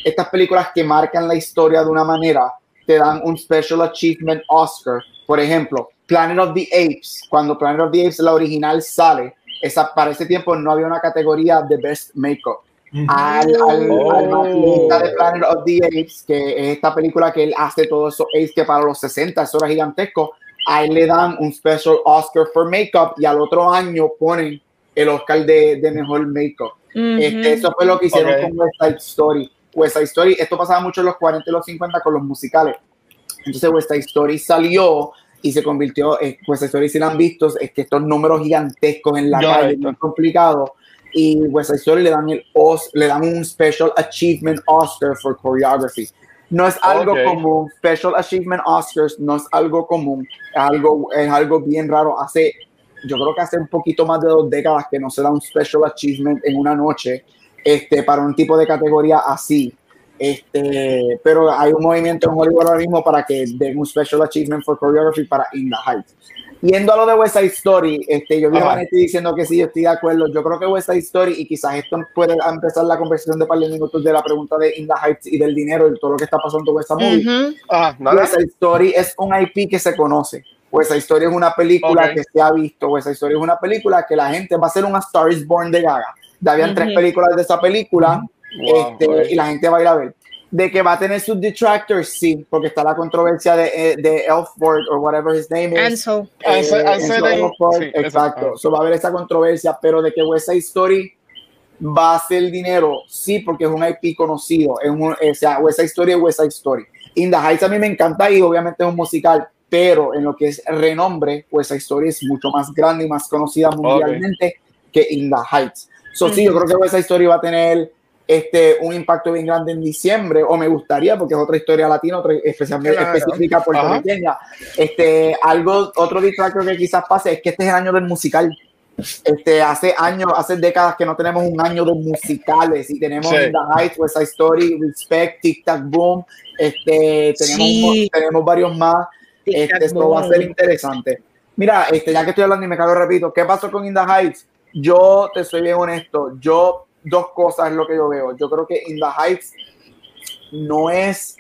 estas películas que marcan la historia de una manera, te dan un Special Achievement Oscar. Por ejemplo, Planet of the Apes, cuando Planet of the Apes, la original, sale, esa, para ese tiempo no había una categoría de Best Makeup. Al, al, oh. de Planet of the Apes, que es esta película que él hace todo eso apes que para los 60 eso era gigantesco, a él le dan un Special Oscar for Makeup y al otro año ponen el Oscar de, de mejor Makeup. este, eso fue lo que hicieron okay. con West Side Story. West Side Story, esto pasaba mucho en los 40 y los 50 con los musicales. Entonces West Side Story salió y se convirtió, eh, West Side Story si la han visto, es que estos números gigantescos en la calle, muy complicado. Y West Side Story le dan, el Os, le dan un Special Achievement Oscar for Choreography. No es algo okay. común, Special Achievement Oscars no es algo común, es algo, es algo bien raro. Hace, yo creo que hace un poquito más de dos décadas que no se da un Special Achievement en una noche este, para un tipo de categoría así. Este, pero hay un movimiento en Hollywood ahora mismo para que den un Special Achievement for Choreography para In the Heights. Yendo a lo de West Side Story, este, yo vi a Vanetti diciendo que sí, yo estoy de acuerdo. Yo creo que West Side Story, y quizás esto puede empezar la conversación de par de minutos de la pregunta de In the Heights y del dinero y todo lo que está pasando con esta movie. Ah, West Side Story es un IP que se conoce. West Side Story es una película Ok. que se ha visto. West Side Story es una película que la gente va a ser una Star is Born de Gaga. Ya habían tres Ujú. películas de esa película Wow, este, ok. y la gente va a ir a ver. De que va a tener sus detractors, sí, porque está la controversia de, eh, de Elford o whatever his name is. Ansel. Eh, Ansel- Ansel Enzo en- Elford, sí, eso, exacto. ah. So, va a haber esa controversia, pero de que West Side Story va a hacer dinero, sí, porque es un IP conocido. Es un, o sea, West Side Story es West Side Story. In the Heights a mí me encanta y obviamente es un musical, pero en lo que es renombre, West Side Story es mucho más grande y más conocida mundialmente que In the Heights. So, sí, yo creo que West Side Story va a tener este, un impacto bien grande en diciembre, o me gustaría, porque es otra historia latina, otra especialmente Claro. específica puertorriqueña. Este, algo, otro distractor que quizás pase es que este es el año del musical. Este, hace años, hace décadas que no tenemos un año de musicales y tenemos Sí. The Heights, West Side Story, Respect, Tic Tac Boom, este, tenemos, Sí. tenemos varios más. Este, esto va a ser interesante. Mira, este, ya que estoy hablando y me cago repito, ¿qué pasó con In the Heights? Yo te soy bien honesto, yo dos cosas es lo que yo veo. Yo creo que In the Heights no es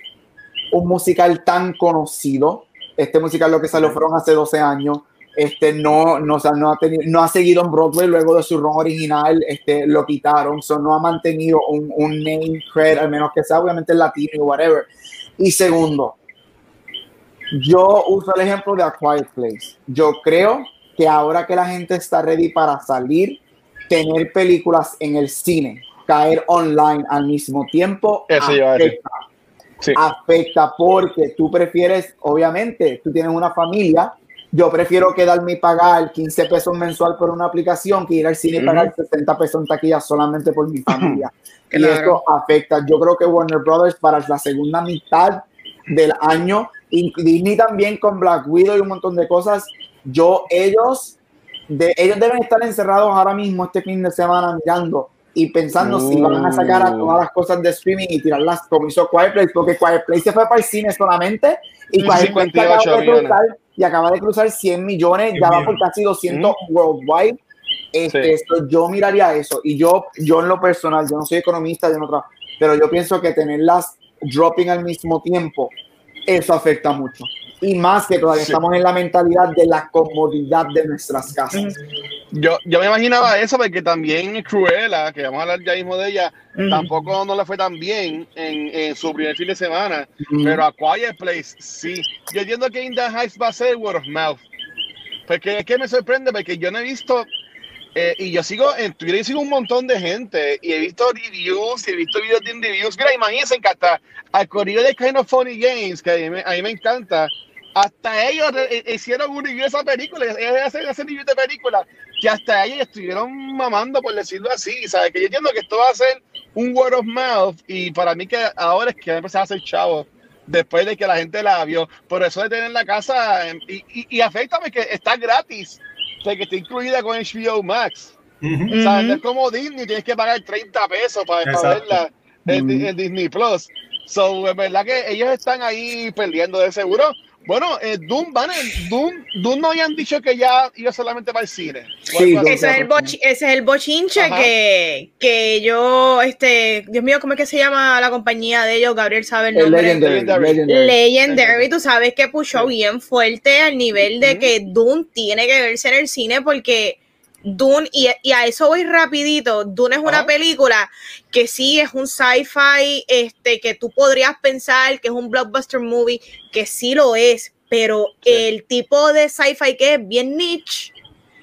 un musical tan conocido. Este musical lo que salió fueron hace 12 años. Este no, no, o sea, no, ha tenido, no ha seguido en Broadway luego de su run original, este, lo quitaron, so, no ha mantenido un, un name cred, al menos que sea obviamente latino o whatever. Y segundo, yo uso el ejemplo de A Quiet Place. Yo creo que ahora que la gente está ready para salir, tener películas en el cine, caer online al mismo tiempo, Eso afecta, Sí. afecta porque tú prefieres, obviamente, tú tienes una familia. Yo prefiero quedarme y pagar 15 pesos mensual por una aplicación que ir al cine y pagar 60 pesos en taquilla solamente por mi [clears throat] familia. Y Claro. esto afecta. Yo creo que Warner Brothers para la segunda mitad del año, y Disney también con Black Widow y un montón de cosas, yo, ellos, de, ellos deben estar encerrados ahora mismo este fin de semana mirando y pensando si van a sacar a Uh. todas las cosas de streaming y tirarlas como hizo Quiet Place, porque Quiet Place se fue para el cine solamente y Mm, Quiet Place 58 acaba de cruzar, y acaba de cruzar 100 millones, ya va por casi 200 worldwide. Este, Sí. so, yo miraría eso y yo, yo en lo personal, yo no soy economista, yo no trabajo, pero yo pienso que tenerlas dropping al mismo tiempo, eso afecta mucho. Y más que todavía Sí. estamos en la mentalidad de la comodidad de nuestras casas. Yo, yo me imaginaba eso porque también Cruella, que vamos a hablar ya mismo de ella, Ujú. tampoco no le fue tan bien en, en su primer fin de semana, Ujú. pero a Quiet Place sí. Yo entiendo que In the Heights va a ser word of mouth. Porque es que me sorprende porque yo no he visto, eh, y yo sigo en Twitter, y sigo un montón de gente, y he visto reviews, y he visto videos de reviews. Mira, imagínense que hasta al corrido de Kind of Funny Games, que a mí me, a mí me encanta, hasta ellos eh, hicieron un review de esa película, ellos hacen ese review de película, que hasta ellos estuvieron mamando, por decirlo así, ¿sabes? Que yo entiendo que esto va a ser un word of mouth, y para mí que ahora es que va a empezar a ser chavo, después de que la gente la vio, por eso de tener la casa, em, y, y, y afectame que está gratis, de que está incluida con HBO Max. Ujú. No es como Disney, tienes que pagar 30 pesos para, para verla en, Ujú. en Disney Plus. So, es verdad que ellos están ahí perdiendo de seguro. Bueno, eh, Doom, van en- Doom, Doom no habían dicho que ya iba solamente para el cine. Sí. Ese es el, bochi- ese es el bochinche que, que yo, este, Dios mío, ¿cómo es que se llama la compañía de ellos? Gabriel sabe el El nombre. Legendary, Legendary. Legendary. Legendary, tú sabes que pushó bien fuerte al nivel de que Dune tiene que verse en el cine porque Dune, y, y a eso voy rapidito, Dune es una Ajá. película que sí es un sci-fi, este, que tú podrías pensar que es un blockbuster movie, que sí lo es, pero Sí. el tipo de sci-fi que es bien niche,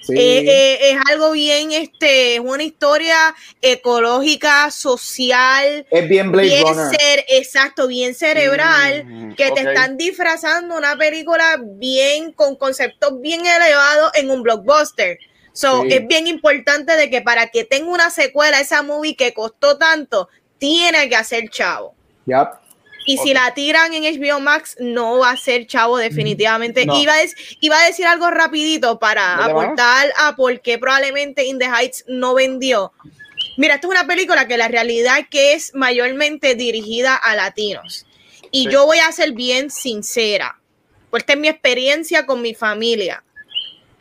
Sí. eh, eh, es algo bien, este, es una historia ecológica, social, es bien Blade bien Runner. ser, exacto, bien cerebral, Mm, que te están disfrazando una película bien con conceptos bien elevados en un blockbuster. So, Sí. es bien importante de que para que tenga una secuela esa movie que costó tanto, tiene que hacer chavo. Yep. Y si la tiran en HBO Max, no va a ser chavo definitivamente. No. Iba, a dec- iba a decir algo rapidito para aportar a por qué probablemente In the Heights no vendió. Mira, esta es una película que la realidad que es mayormente dirigida a latinos. Y yo voy a ser bien sincera, porque esta es mi experiencia con mi familia.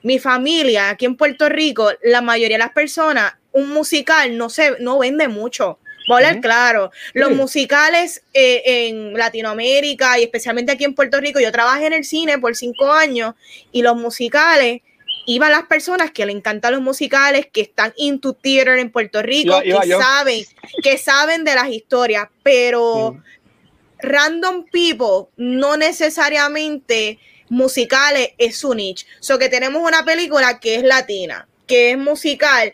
Mi familia aquí en Puerto Rico, la mayoría de las personas, un musical no se no vende mucho. Voy a hablar claro. Los musicales eh, en Latinoamérica y especialmente aquí en Puerto Rico, yo trabajé en el cine por cinco años y los musicales iban las personas que le encantan los musicales, que están into theater en Puerto Rico, que saben, que saben de las historias, pero random people no necesariamente musicales es su niche. So que tenemos una película que es latina, que es musical.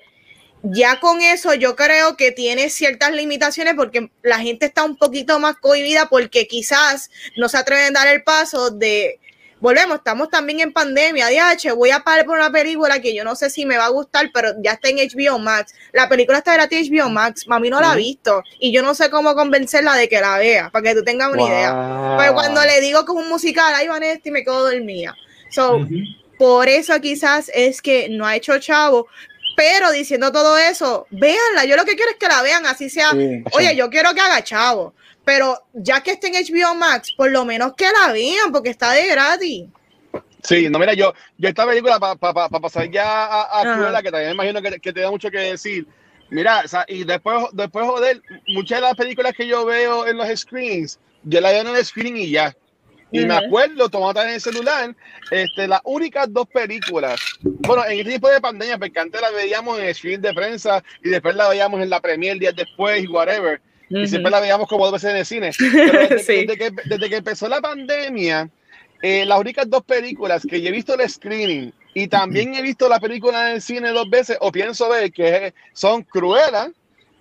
Ya con eso yo creo que tiene ciertas limitaciones porque la gente está un poquito más cohibida porque quizás no se atreven a dar el paso de volvemos, estamos también en pandemia, DH, voy a parar por una película que yo no sé si me va a gustar, pero ya está en HBO Max. La película está gratis en HBO Max, mami no la ha visto y yo no sé cómo convencerla de que la vea, para que tú tengas una idea. Pero cuando le digo que es un musical, ahí van este y me quedo dormida. So, por eso quizás es que no ha hecho chavo, pero diciendo todo eso, véanla. Yo lo que quiero es que la vean, así sea. Oye, yo quiero que haga chavo. Pero ya que esté en HBO Max, por lo menos que la vean, porque está de gratis. Sí, no, mira, yo, yo esta película, para pasar ya a, a que también me imagino que, que, te da mucho que decir. Mira, o sea, y después, después, joder, muchas de las películas que yo veo en los screens, yo la veo en el screen y ya. Y me acuerdo, tomando en el celular, este, las únicas dos películas, bueno, en este tipo de pandemia, porque antes la veíamos en el screen de prensa y después la veíamos en la premier días después y whatever y siempre la veíamos como dos veces en el cine. [laughs] desde, que, desde, que, empezó la pandemia, eh, las únicas dos películas que yo he visto el screening y también he visto la película en el cine dos veces, o pienso ver que son Cruella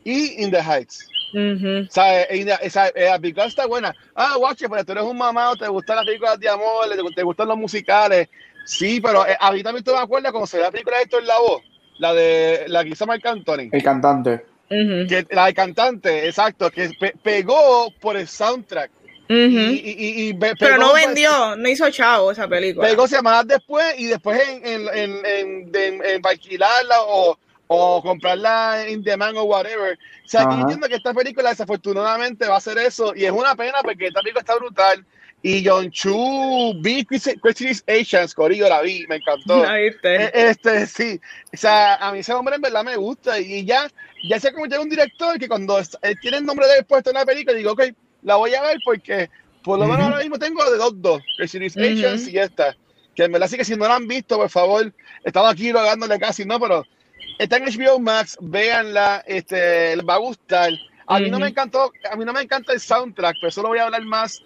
y In the Heights. o sea, esa, esa película está buena. Ah, watch, pero tú eres un mamado, te gustan las películas de amor, te, gustan los musicales. Sí, pero eh, a mí también tú me acuerdas cuando se ve la película de esto en la voz, la de la que hizo Marc Anthony. El cantante que la cantante, exacto, que pegó por el soundtrack. y, Pero no vendió, no hizo chavo esa película. Pegó semanas después y después en, en, en, en alquilarla o, o comprarla en demand o whatever. O sea, aquí entiendo que esta película desafortunadamente va a ser eso y es una pena porque esta película está brutal. Y John Chu, vi Christie's Asians, Corillo, la vi, me encantó. E, este, sí, o sea, a mí ese hombre en verdad me gusta y ya, ya se convirtió en un director que cuando tiene el nombre de él puesto en la película, digo, ok, la voy a ver porque por lo menos ahora mismo tengo de dos, dos, Christie's Asians y esta. Que en verdad sí que si no la han visto, por favor, estaba aquí rogándole casi, no, pero está en HBO Max, véanla, este, les va a gustar. A mí no me encantó, a mí no me encanta el soundtrack, pero eso lo voy a hablar más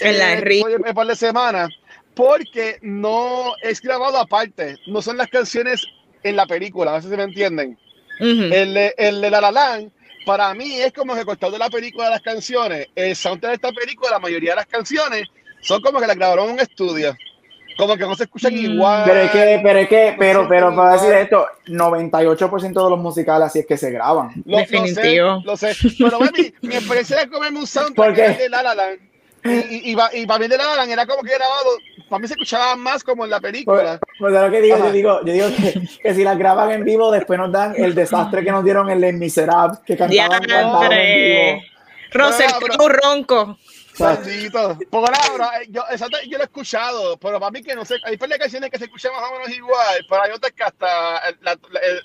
en la un par de semanas, porque no es grabado aparte, no son las canciones en la película, no sé si me entienden. el, el, de La La Land, para mí es como que costado de la película de las canciones. El soundtrack de esta película, la mayoría de las canciones son como que las grabaron en un estudio. Como que no se escuchan mm. igual. Pero es que, pero es que, pero, pero para decir esto, 98% de los musicales así es que se graban. Lo, Definitivo. Lo sé, Pero mi, mi experiencia de comerme un soundtrack [laughs] de La La Land y, y, y, para mí de la era como que grabado, para mí se escuchaba más como en la película. Pues, pues lo que digo, yo digo, yo digo que, que, si las graban en vivo, después nos dan el desastre que nos dieron en Les Miserables, que cantaban, cantaban en vivo. Rosel, un ronco. Maldito. Porque nada, yo, yo lo he escuchado, pero para mí que no sé, hay par de canciones que se escuchan más o menos igual, pero hay otras que hasta la,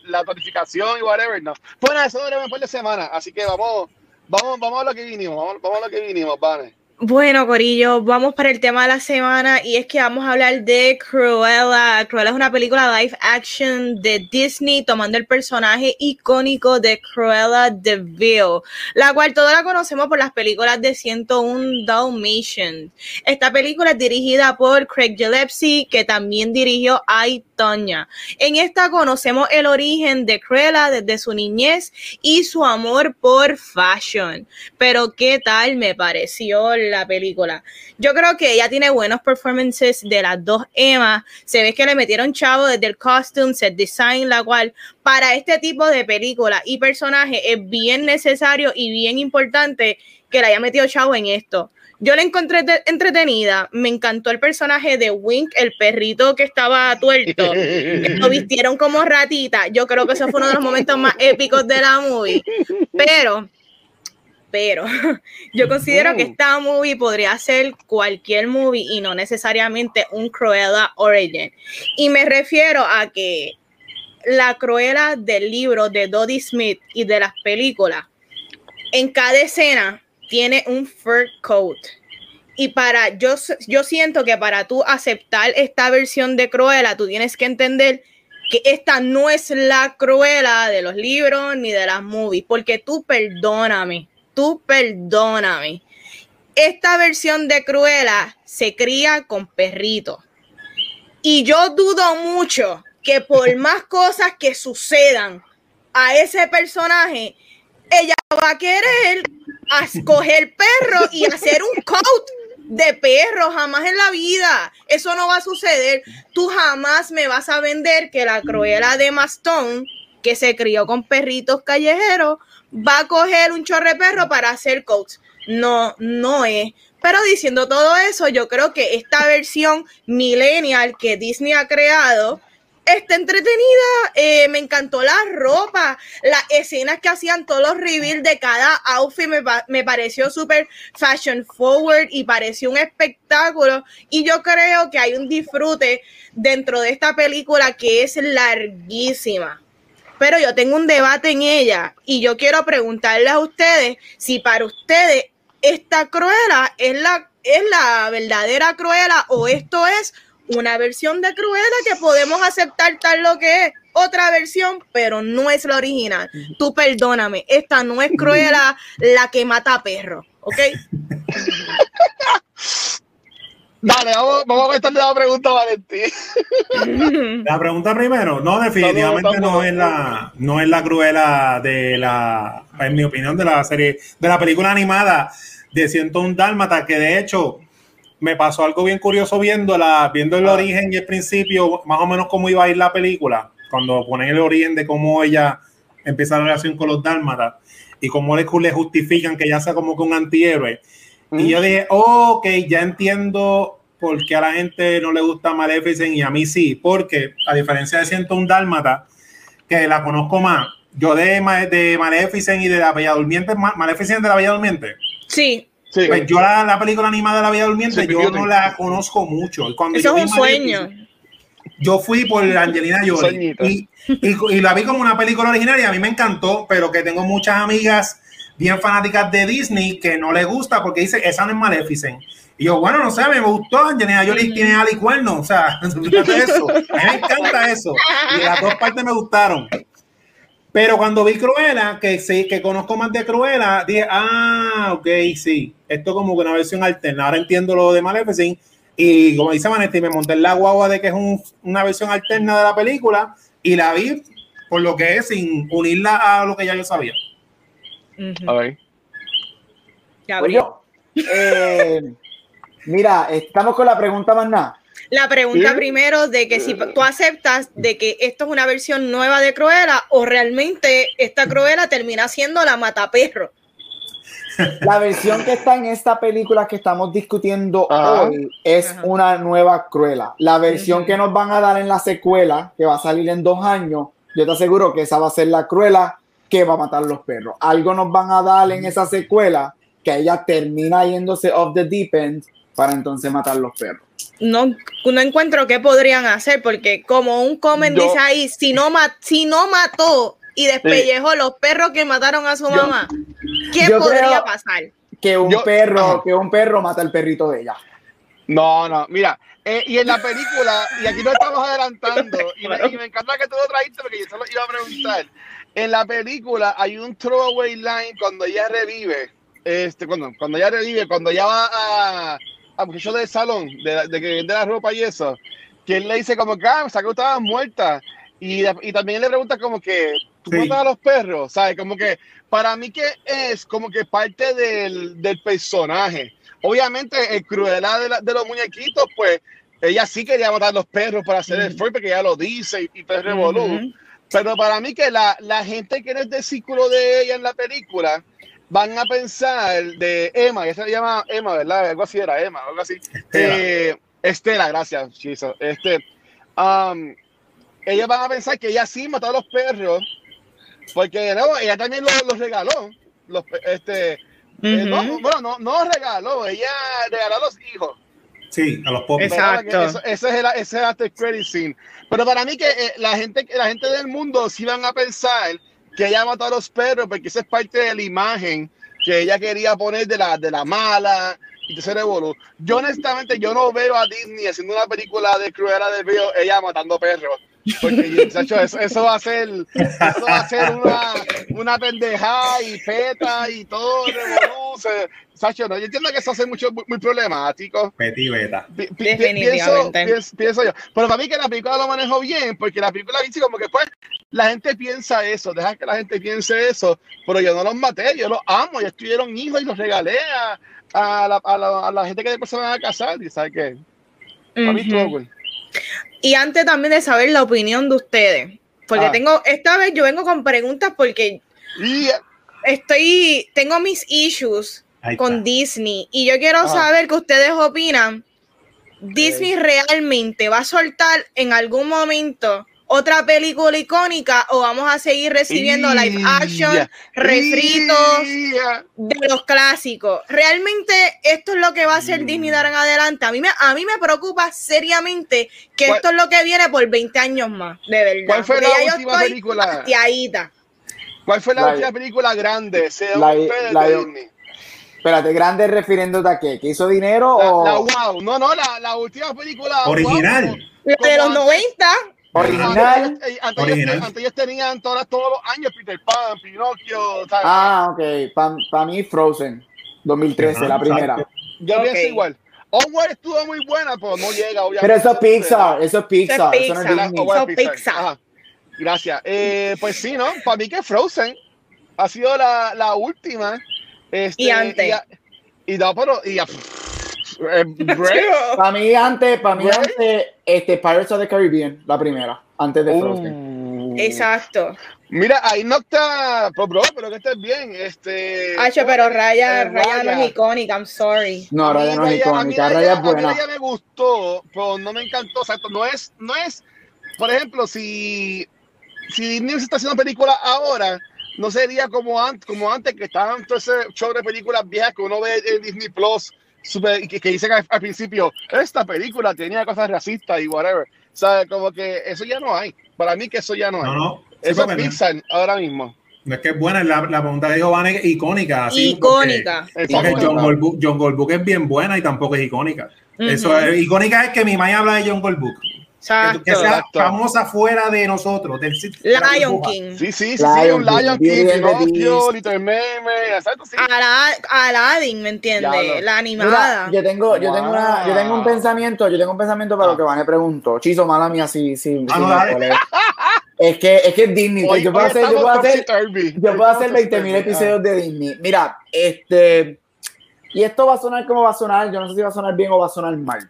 la, notificación y whatever, no. Pues nada, eso dura un par de semanas, así que vamos, vamos, vamos a lo que vinimos, vamos, vamos a lo que vinimos, vale. Bueno, Corillo, vamos para el tema de la semana y es que vamos a hablar de Cruella. Cruella es una película live action de Disney tomando el personaje icónico de Cruella de la cual todos la conocemos por las películas de 101 Dalmatians. Esta película es dirigida por Craig Gillespie, que también dirigió I, Tonya. En esta conocemos el origen de Cruella desde su niñez y su amor por fashion. Pero ¿qué tal me pareció la película? Yo creo que ella tiene buenos performances de las dos Emma. Se ve que le metieron chavo desde el costume, set design, la cual para este tipo de película y personaje es bien necesario y bien importante que le haya metido chavo en esto. yo la encontré entretenida. Me encantó el personaje de Wink, el perrito que estaba tuerto. [laughs] lo vistieron como ratita. Yo creo que ese fue uno de los momentos más épicos de la movie. Pero, pero, [laughs] yo considero que esta movie podría ser cualquier movie y no necesariamente un Cruella Origin. Y me refiero a que la Cruella del libro de Dodie Smith y de las películas, en cada escena tiene un fur coat. Y para yo, yo siento que para tú aceptar esta versión de Cruella, tú tienes que entender que esta no es la Cruella de los libros ni de las movies, porque tú perdóname, tú perdóname. Esta versión de Cruella se cría con perritos. Y yo dudo mucho que por [laughs] más cosas que sucedan a ese personaje, ella va a querer escoger perro y hacer un coat de perro, jamás en la vida. Eso no va a suceder. Tú jamás me vas a vender que la cruela de Mastón, que se crió con perritos callejeros, va a coger un chorre perro para hacer coats. No, no es. Pero diciendo todo eso, yo creo que esta versión millennial que Disney ha creado, está entretenida, eh, me encantó la ropa, las escenas que hacían todos los reveals de cada outfit me, me pareció súper fashion forward y pareció un espectáculo y yo creo que hay un disfrute dentro de esta película que es larguísima. Pero yo tengo un debate en ella y yo quiero preguntarles a ustedes si para ustedes esta cruela es la, es la verdadera cruela o esto es una versión de Cruella que podemos aceptar tal lo que es otra versión, pero no es la original. Tú perdóname, esta no es Cruella la que mata a perro, ¿ok? [laughs] Dale, vamos, vamos a contestarle la pregunta a Valentín. [laughs] La pregunta primero, no, definitivamente no es la, no es la Cruella de la, en mi opinión, de la serie, de la película animada de 101 Dálmata, que de hecho me pasó algo bien curioso viendo, la, viendo el ah. origen y el principio, más o menos cómo iba a ir la película, cuando ponen el origen de cómo ella empieza la relación con los dálmatas y cómo le, le justifican que ella sea como que un antihéroe. Y yo dije, ok, ya entiendo por qué a la gente no le gusta Maleficent y a mí sí, porque a diferencia de 101 Dálmata, que la conozco más, yo de, de Maleficent y de la Bella Durmiente, Maleficent de la Bella Durmiente. Sí. Pues yo la, película animada de la Vida Durmiente, yo no la conozco mucho. Cuando Eso es un sueño. Yo fui por Angelina Jolie y, y, la vi como una película original y a mí me encantó, pero que tengo muchas amigas bien fanáticas de Disney que no les gusta porque dice esa no es Maleficent. Y yo, bueno, no sé, me gustó. Angelina Jolie tiene ali cuerno, o sea, [laughs] fíjate eso. A mí me encanta eso. Y las dos partes me gustaron. Pero cuando vi Cruella, que sí, que conozco más de Cruella, dije, ah, ok, sí, esto como que una versión alterna. Ahora entiendo lo de Maleficent. Y como dice Vanetti, me monté en la guagua de que es una versión alterna de la película y la vi por lo que es, sin unirla a lo que ya yo sabía. A ver. Eh, [laughs] mira, estamos con la pregunta más nada. La pregunta primero de que si tú aceptas de que esto es una versión nueva de Cruella o realmente esta Cruella termina siendo la mataperro. La versión que está en esta película que estamos discutiendo hoy es una nueva Cruella. La versión que nos van a dar en la secuela, que va a salir en dos años, yo te aseguro que esa va a ser la Cruella que va a matar los perros. Algo nos van a dar en esa secuela que ella termina yéndose off the deep end para entonces matar los perros no, no encuentro qué podrían hacer, porque como un comment dice ahí, si no, si no mató y despellejó los perros que mataron a su mamá, ¿qué podría pasar? Que un perro, que un perro mata al perrito de ella. No, no, mira, eh, y en la película, y aquí no estamos adelantando, y me, encanta que tú lo trajiste porque yo solo iba a preguntar. En la película hay un throwaway line cuando ella revive, este, cuando, cuando ella revive, cuando ella va a, a muchacho del salón, de, de, que vende la ropa y eso, que él le dice como que, ah, que estabas muerta. Y, y, también le pregunta como que, ¿tú matas a los perros? ¿Sabes? Como que para mí que es como que parte del, del personaje. Obviamente, el crueldad de, de, los muñequitos, pues, ella sí quería matar a los perros para hacer el fuerte, porque ella lo dice y, y pues revolú. Pero para mí que la, la gente que no es del círculo de ella en la película, van a pensar de Emma, ella se llama Emma, ¿verdad? Algo así era Emma, algo así. Estela, Eh, Estela gracias, Chizo. Este, um, ellos van a pensar que ella sí mató a los perros, porque no, ella también los, los regaló. Los, este, eh, no, bueno, no, no regaló, ella regaló a los hijos. Sí, a los pop. Exacto. Eso, ese es el, ese es el after credit scene. Pero para mí que eh, la gente, la gente del mundo sí van a pensar que ella mató a los perros porque esa es parte de la imagen que ella quería poner de la, de la mala y de ese revolú. Yo honestamente yo no veo a Disney haciendo una película de Cruella de Vil, ella matando perros. Porque [laughs] Sacho, eso, eso va a ser, eso va a ser una, una pendejada y peta y todo revolú. Sacho, no, yo entiendo que eso hace mucho muy, muy problemático. Petit Beta. Pi- pi-. Pienso, pienso, pienso yo. Pero para mí que la película lo manejó bien, porque la película dice como que pues la gente piensa eso, deja que la gente piense eso, pero yo no los maté, yo los amo, ellos tuvieron hijos y los regalé a, a, la, a, la, a la gente que después se van a casar, y sabes qué, para mí estuvo Ujú. cool. Y antes también de saber la opinión de ustedes, porque Ah. tengo, esta vez yo vengo con preguntas porque Y estoy, tengo mis issues con. Disney y yo quiero Ah. saber qué ustedes opinan. ¿Disney realmente va a soltar en algún momento otra película icónica o vamos a seguir recibiendo live action, refritos de los clásicos? ¿Realmente esto es lo que va a hacer Disney de ahora en adelante? A mí me, a mí me preocupa seriamente que ¿Cuál- esto es lo que viene por 20 años más, de verdad. ¿Cuál fue Porque la última película? ¿Cuál fue la, La- última película grande? La- de Disney? Espérate, grande refiriéndote a qué? ¿Que hizo dinero La, o la wow, no, no, la, la última película Original. wow, La de los antes. 90. original? Antes, antes Original. Ellos, antes ellos tenían todas, todos los años Peter Pan, Pinocchio, ¿sabes? Ah, ok. Para mí Frozen, 2013, Ajá, la primera. exacto. Yo pienso igual. Onward estuvo muy buena, pero no llega, obviamente. Pero eso es Pixar, eso es Pixar, eso no es Pixar. La- Disney. Onward So es Pixar. Pixar. Ajá. Gracias. Eh, pues sí, ¿no? Para mí que Frozen ha sido la, la última. Este, Y antes. Y, a- y no, pero. Y, a- eh. [laughs] Para mí antes, para mí antes, este, Pirates of the Caribbean, la primera, antes de Frozen. Uh. Exacto. Mira, ahí no está. Pues, bro, pero que estés bien. Este. Hacho, pero Raya, eh, Raya no Raya. es icónica, I'm sorry. No, Raya no es icónica, Raya- es a mí buena. Raya me gustó, pero no me encantó. O sea, no es, no es, por ejemplo, si, si Disney se está haciendo películas ahora, no sería como antes, como antes que estaban todo ese show de películas viejas que uno ve en Disney Plus, super- que, que dicen al, al principio, esta película tenía cosas racistas y whatever. O sea, como que eso ya no hay. Para mí que eso ya no hay. No, no. Sí, eso es no- Pixar ahora mismo. No es que es buena, la, la pregunta de Giovanni es icónica. así, icónica. Porque, porque. John, Goldbook, John Goldbook es bien buena y tampoco es icónica. Ujú. Eso es, icónica es que mi mamá habla de John Goldbook. Que, Exacto. que sea Exacto. famosa fuera de nosotros. Del, Lion. King. Sí, sí, sí, Lion sí, un Lion King, Pinocchio. Little Mermaid, exacto, sí. Ala- Aladdin, ¿me entiendes? La animada. Mira, yo tengo, yo tengo una, yo tengo un pensamiento, yo tengo un pensamiento para Ah. lo que Van me preguntó. Chizo, mala mía, sí, sí, Ah, sí no. Es que, es que es Disney. Hoy- yo puedo hacer, yo puedo hacer, yo puedo hacer estamos 20 mil episodios de Disney. Mira, este, y esto va a sonar como va a sonar, yo no sé si va a sonar bien o va a sonar mal.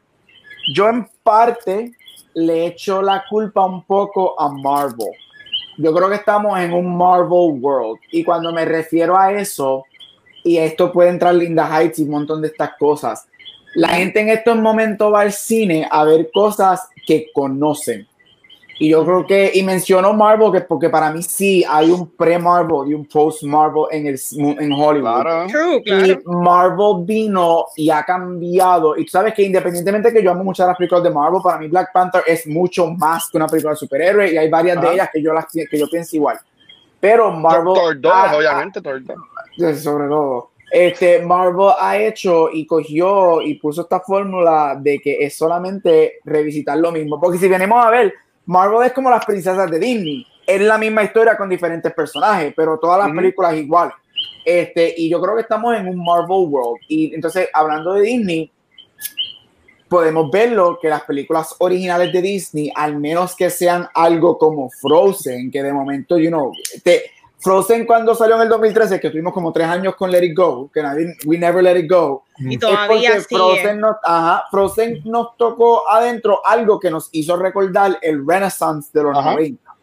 Yo en parte le echo la culpa un poco a Marvel. Yo creo que estamos en un Marvel World. Y cuando me refiero a eso, y esto puede entrar Linda Heights y un montón de estas cosas, la gente en estos momentos va al cine a ver cosas que conocen. Y yo creo que, y menciono Marvel, que porque para mí sí hay un pre-Marvel y un post-Marvel en, el, en Hollywood. Claro. True, Y. Marvel vino y ha cambiado. Y tú sabes que independientemente que yo amo muchas las películas de Marvel, para mí Black Panther es mucho más que una película de superhéroes y hay varias Ajá. de ellas que yo, las, que yo pienso igual. Pero Marvel... Thor 2, ha- obviamente, Thor 2. ha- sobre todo. Este, Marvel ha hecho y cogió y puso esta fórmula de que es solamente revisitar lo mismo. Porque si venimos a ver, Marvel es como las princesas de Disney. Es la misma historia con diferentes personajes, pero todas las películas igual. Este, y yo creo que estamos en un Marvel World. Y entonces, hablando de Disney, podemos verlo que las películas originales de Disney, al menos que sean algo como Frozen, que de momento, you know, te, Frozen cuando salió en el 2013, que tuvimos como tres años con Let It Go, que nadie, We Never Let It Go, Y es todavía porque sigue. Frozen nos, ajá, Frozen nos tocó adentro algo que nos hizo recordar el Renaissance de los Ajá. 90.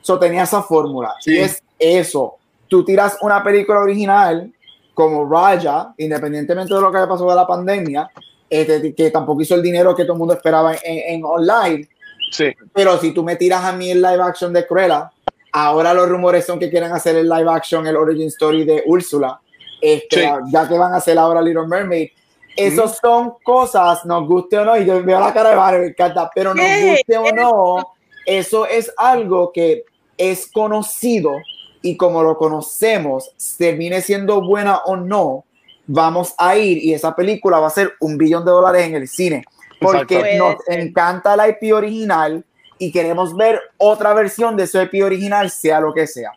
So tenía esa fórmula. Sí. Y es eso. Tú tiras una película original como Raya, independientemente de lo que haya pasado de la pandemia, este, que tampoco hizo el dinero que todo el mundo esperaba en, en online. Sí. Pero si tú me tiras a mí el live action de Cruella, ahora los rumores son que quieren hacer el live action, el origin story de Úrsula, este, Sí. ya que van a hacer ahora Little Mermaid. Esos son cosas, nos guste o no, y yo veo la cara de Vale, me encanta, pero nos ¿Qué? guste o no, eso es algo que es conocido y como lo conocemos, termine siendo buena o no, vamos a ir y esa película va a ser un billón de dólares en el cine. Porque Exacto. nos encanta la IP original y queremos ver otra versión de ese IP original, sea lo que sea.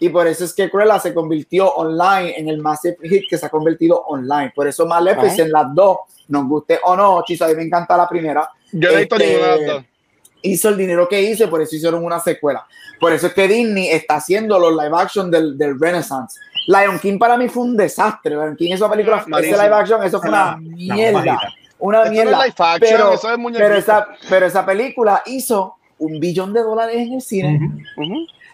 Y por eso es que Cruella se convirtió online en el massive hit que se ha convertido online. Por eso Maleficent, las dos, nos guste o no, Chisa, a mí me encanta la primera. Yo no he Este, dos. hizo el dinero que hizo y por eso hicieron una secuela. Por eso es que Disney está haciendo los live action del, del Renaissance. Lion King para mí fue un desastre. Lion King, esa película, ese live action, eso fue una mierda. Una Eso no es mierda. action, es pero, esa, pero esa película hizo un billón de dólares en el cine.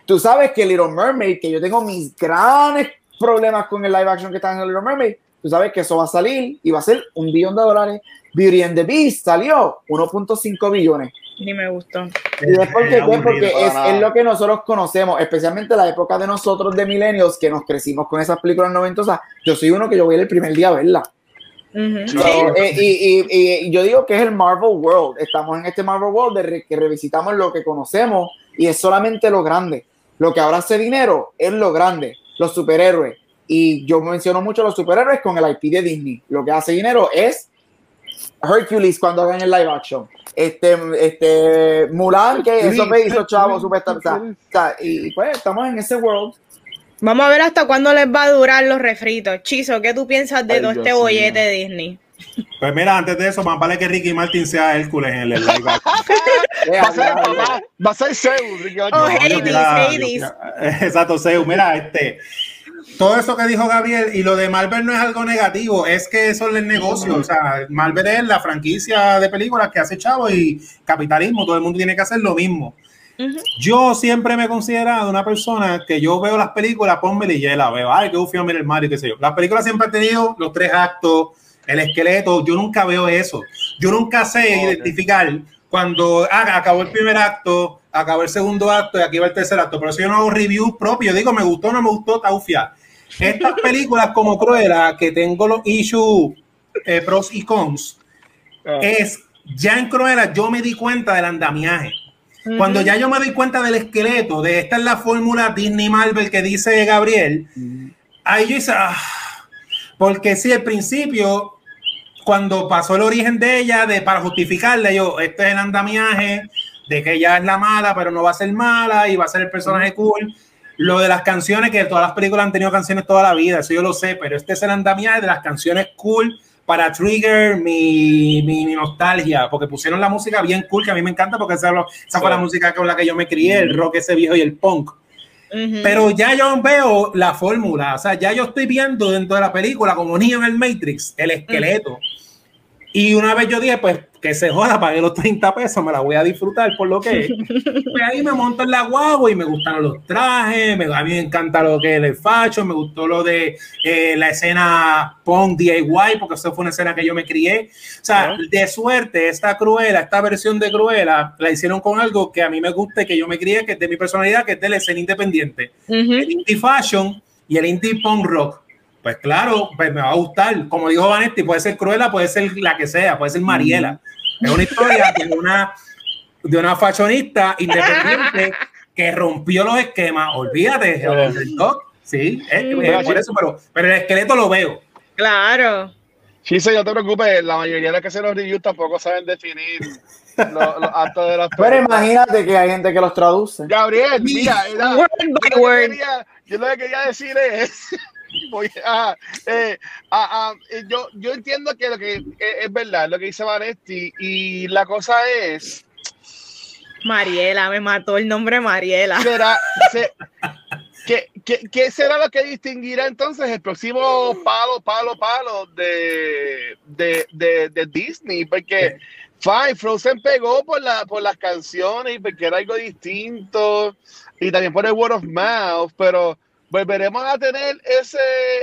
Tú sabes que Little Mermaid, que yo tengo mis grandes problemas con el live action que está en Little Mermaid, tú sabes que eso va a salir y va a ser un billón de dólares. Beauty and the Beast salió 1.5 billones. Ni me gustó. Y es porque, Es aburrido. porque es, es lo que nosotros conocemos, especialmente la época de nosotros de milenios que nos crecimos con esas películas noventosas. Yo soy uno que yo voy a ir el primer día a verla. Sí. Eh, y, y- y- y yo digo que es el Marvel World. Estamos en este Marvel World de re- que revisitamos lo que conocemos y es solamente lo grande. Lo que ahora hace dinero es lo grande, los superhéroes. Y yo menciono mucho los superhéroes con el IP de Disney. Lo que hace dinero es Hercules cuando hagan el live action. Este, este Mulan, que eso me hizo chavo, sea, o sea, y pues estamos en ese world. Vamos a ver hasta cuándo les va a durar los refritos. Chizo, ¿qué tú piensas de Ay, todo Dios este bollete de Disney? Pues mira, antes de eso, más vale que Ricky Martin sea Hércules en el live. [laughs] Eh, Va a ser, va a ser Zeus. Oh, Hades, quiera- Hades. yo- [laughs] Exacto, Zeus. Mira, este. Todo eso que dijo Gabriel y lo de Marvel no es algo negativo, es que eso es el negocio. O sea, Marvel es la franquicia de películas que hace chavo y capitalismo, todo el mundo tiene que hacer lo mismo. Yo siempre me he considerado una persona que yo veo las películas, ponme y ya la veo. Ay, qué ufio, mira el Mario, qué sé yo. Las películas siempre han tenido los tres actos, el esqueleto. Yo nunca veo eso. Yo nunca sé identificar cuando ah, acabó el primer acto, acabó el segundo acto y aquí va el tercer acto. Pero si yo no hago reviews propios, digo, me gustó, no me gustó, está ufia. Estas [laughs] películas como Cruella, que tengo los issues, eh, pros y cons, Ah. es ya en Cruella yo me di cuenta del andamiaje. Cuando ya yo me doy cuenta del esqueleto, de esta es la fórmula Disney Marvel que dice Gabriel, ahí yo hice, ah, porque sí, al principio, cuando pasó el origen de ella, de para justificarle, yo, este es el andamiaje, de que ella es la mala, pero no va a ser mala y va a ser el personaje cool. Lo de las canciones, que todas las películas han tenido canciones toda la vida, eso yo lo sé, pero este es el andamiaje de las canciones cool para trigger mi, mi, mi nostalgia, porque pusieron la música bien cool, que a mí me encanta, porque esa, esa fue la música con la que yo me crié, el rock ese viejo y el punk. Pero ya yo veo la fórmula, o sea, ya yo estoy viendo dentro de la película, como niño en el Matrix, el esqueleto. Y una vez yo dije, pues que se joda, pagué los 30 pesos, me la voy a disfrutar por lo que es. Pues ahí me monto en la guagua y me gustaron los trajes, me, a mí me encanta lo que es el fashion, me gustó lo de eh, la escena punk DIY, porque eso fue una escena que yo me crié. O sea, de suerte, esta Cruella, esta versión de Cruella, la hicieron con algo que a mí me gusta y que yo me crié, que es de mi personalidad, que es de la escena independiente Ujú. el indie fashion y el indie punk rock. Pues claro, pues me va a gustar. Como dijo Vanetti, puede ser Cruella, puede ser la que sea, puede ser Mariela. Es una historia de una, de una fashionista independiente que rompió los esquemas. Olvídate, el doc, sí, es- Mm. es por eso, pero, pero el esqueleto lo veo. Claro. Chise, no te preocupes, la mayoría de los que hacen los reviews tampoco saben definir los, los actos de las [laughs] Pero imagínate que hay gente que los traduce. Gabriel, mira, era- Word yo, by lo que word. quería, yo lo que quería decir es, [laughs] voy a, eh, a- a- eh, yo, yo entiendo que lo que eh, es verdad, lo que dice Vanetti, y la cosa es, Mariela, me mató el nombre Mariela. será, [laughs] se- ¿qué, qué, qué será lo que distinguirá entonces el próximo palo, palo, palo de, de, de, de Disney? Porque Fine, Frozen pegó por, la, por las canciones y porque era algo distinto y también por el word of mouth, pero ¿volveremos a tener ese,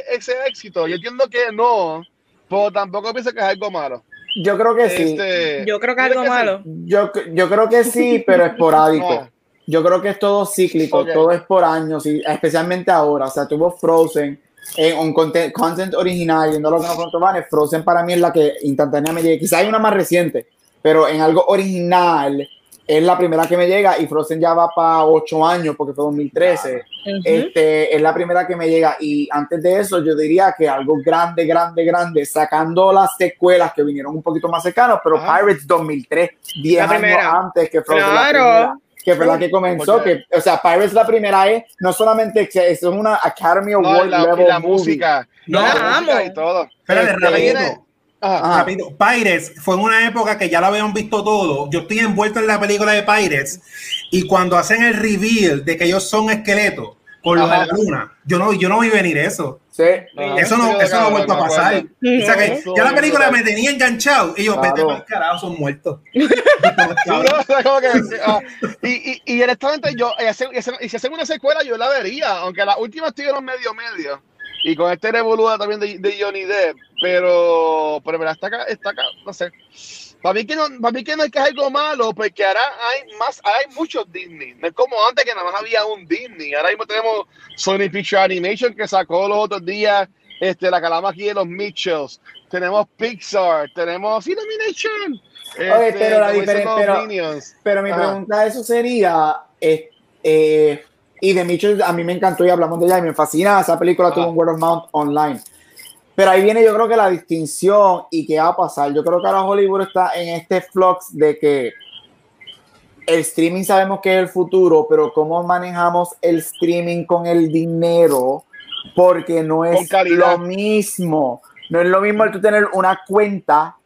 ese éxito? Yo entiendo que no, pero tampoco pienso que es algo malo. Yo creo que sí. Este, Yo creo que algo ¿tú crees malo. Yo, yo creo que sí, [laughs] pero esporádico. Ah. Yo creo que es todo cíclico, todo es por años, y especialmente ahora. O sea, tuvo Frozen en un content, content original, yendo a lo que nos contó Vane, Frozen para mí es la que instantáneamente. Quizá hay una más reciente, pero en algo original es la primera que me llega y Frozen ya va para ocho años porque fue 2013. Ujú. Este, es la primera que me llega y antes de eso yo diría que algo grande, grande, grande, sacando las secuelas que vinieron un poquito más cercanos, pero Ajá. Pirates 2003, 10 La años primera. antes que Frozen la Claro. primera, que fue la que comenzó, que, o sea, Pirates la primera es, no solamente que es una Academy No, Award la, y level la movie. música. No, la la música amo. y todo. Espérate, Este, rapidito. Ajá. Ajá. Rápido. Pirates fue en una época que ya lo habían visto todo. Yo estoy envuelto en la película de Pirates y cuando hacen el reveal de que ellos son esqueletos con los de la luna, yo no, yo no vi venir eso. Sí. Ah, Eso no, eso no ha vuelto a pasar. O sea que ya la película me tenía enganchado y yo, vete el carajo, son muertos. [laughs] [laughs] Ah, y, y, y honestamente, yo, y si hacen una secuela, yo la vería, aunque las últimas estuvieron medio medio. Y con este revoluda también de, de Johnny Depp, pero, pero mira, está acá, está acá, no sé. Para mí, que no, para mí que no es que es algo malo, porque ahora hay más, hay muchos Disney. No es como antes que nada más había un Disney. Ahora mismo tenemos Sony Picture Animation que sacó los otros días este, la calama aquí de los Mitchells. Tenemos Pixar, tenemos Illumination. Oye, este, pero la como dicen diferen- los pero-. Pero mi Ajá. pregunta eso sería, eh, eh, y de Mitchell a mí me encantó y hablamos de ella y me fascina, esa película Ajá. tuvo un word of mouth online. Pero ahí viene yo creo que la distinción y qué va a pasar. Yo creo que ahora Hollywood está en este flux de que el streaming sabemos que es el futuro, pero cómo manejamos el streaming con el dinero, porque no es lo mismo. No es lo mismo el tú tener una cuenta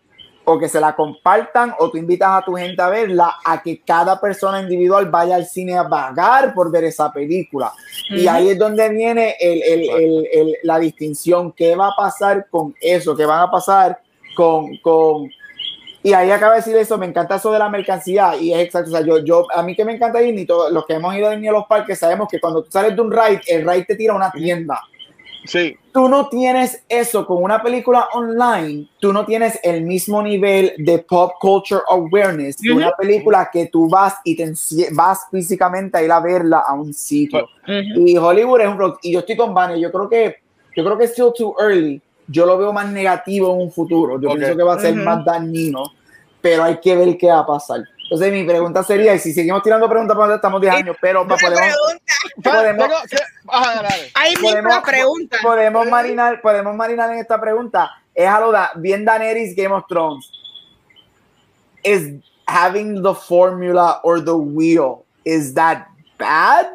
o que se la compartan o tú invitas a tu gente a verla a que cada persona individual vaya al cine a pagar por ver esa película. Y ahí es donde viene el- el- el- el- la distinción. ¿Qué va a pasar con eso? ¿Qué van a pasar con... con y ahí acaba de decir eso, me encanta eso de la mercancía y es exacto, o sea, yo, yo, a mí que me encanta Disney, todos los que hemos ido a Disney a los parques sabemos que cuando tú sales de un ride, el ride te tira a una tienda Sí, tú no tienes eso con una película online, tú no tienes el mismo nivel de pop culture awareness de una película que tú vas y te vas físicamente a ir a verla a un sitio. Ujú. Y Hollywood es un rock. Y yo estoy con Vane, yo creo que yo creo que es still too early. Yo lo veo más negativo en un futuro. Yo Ok. pienso que va a ser Ujú. más dañino, pero hay que ver qué va a pasar. Entonces mi pregunta sería, y si seguimos tirando preguntas, estamos 10 años, pero Una podemos, podemos, mismo podemos, la pregunta. podemos marinar, podemos marinar en esta pregunta. Es a lo da, bien Daenerys Game of Thrones. Is having the formula or the wheel, is that bad?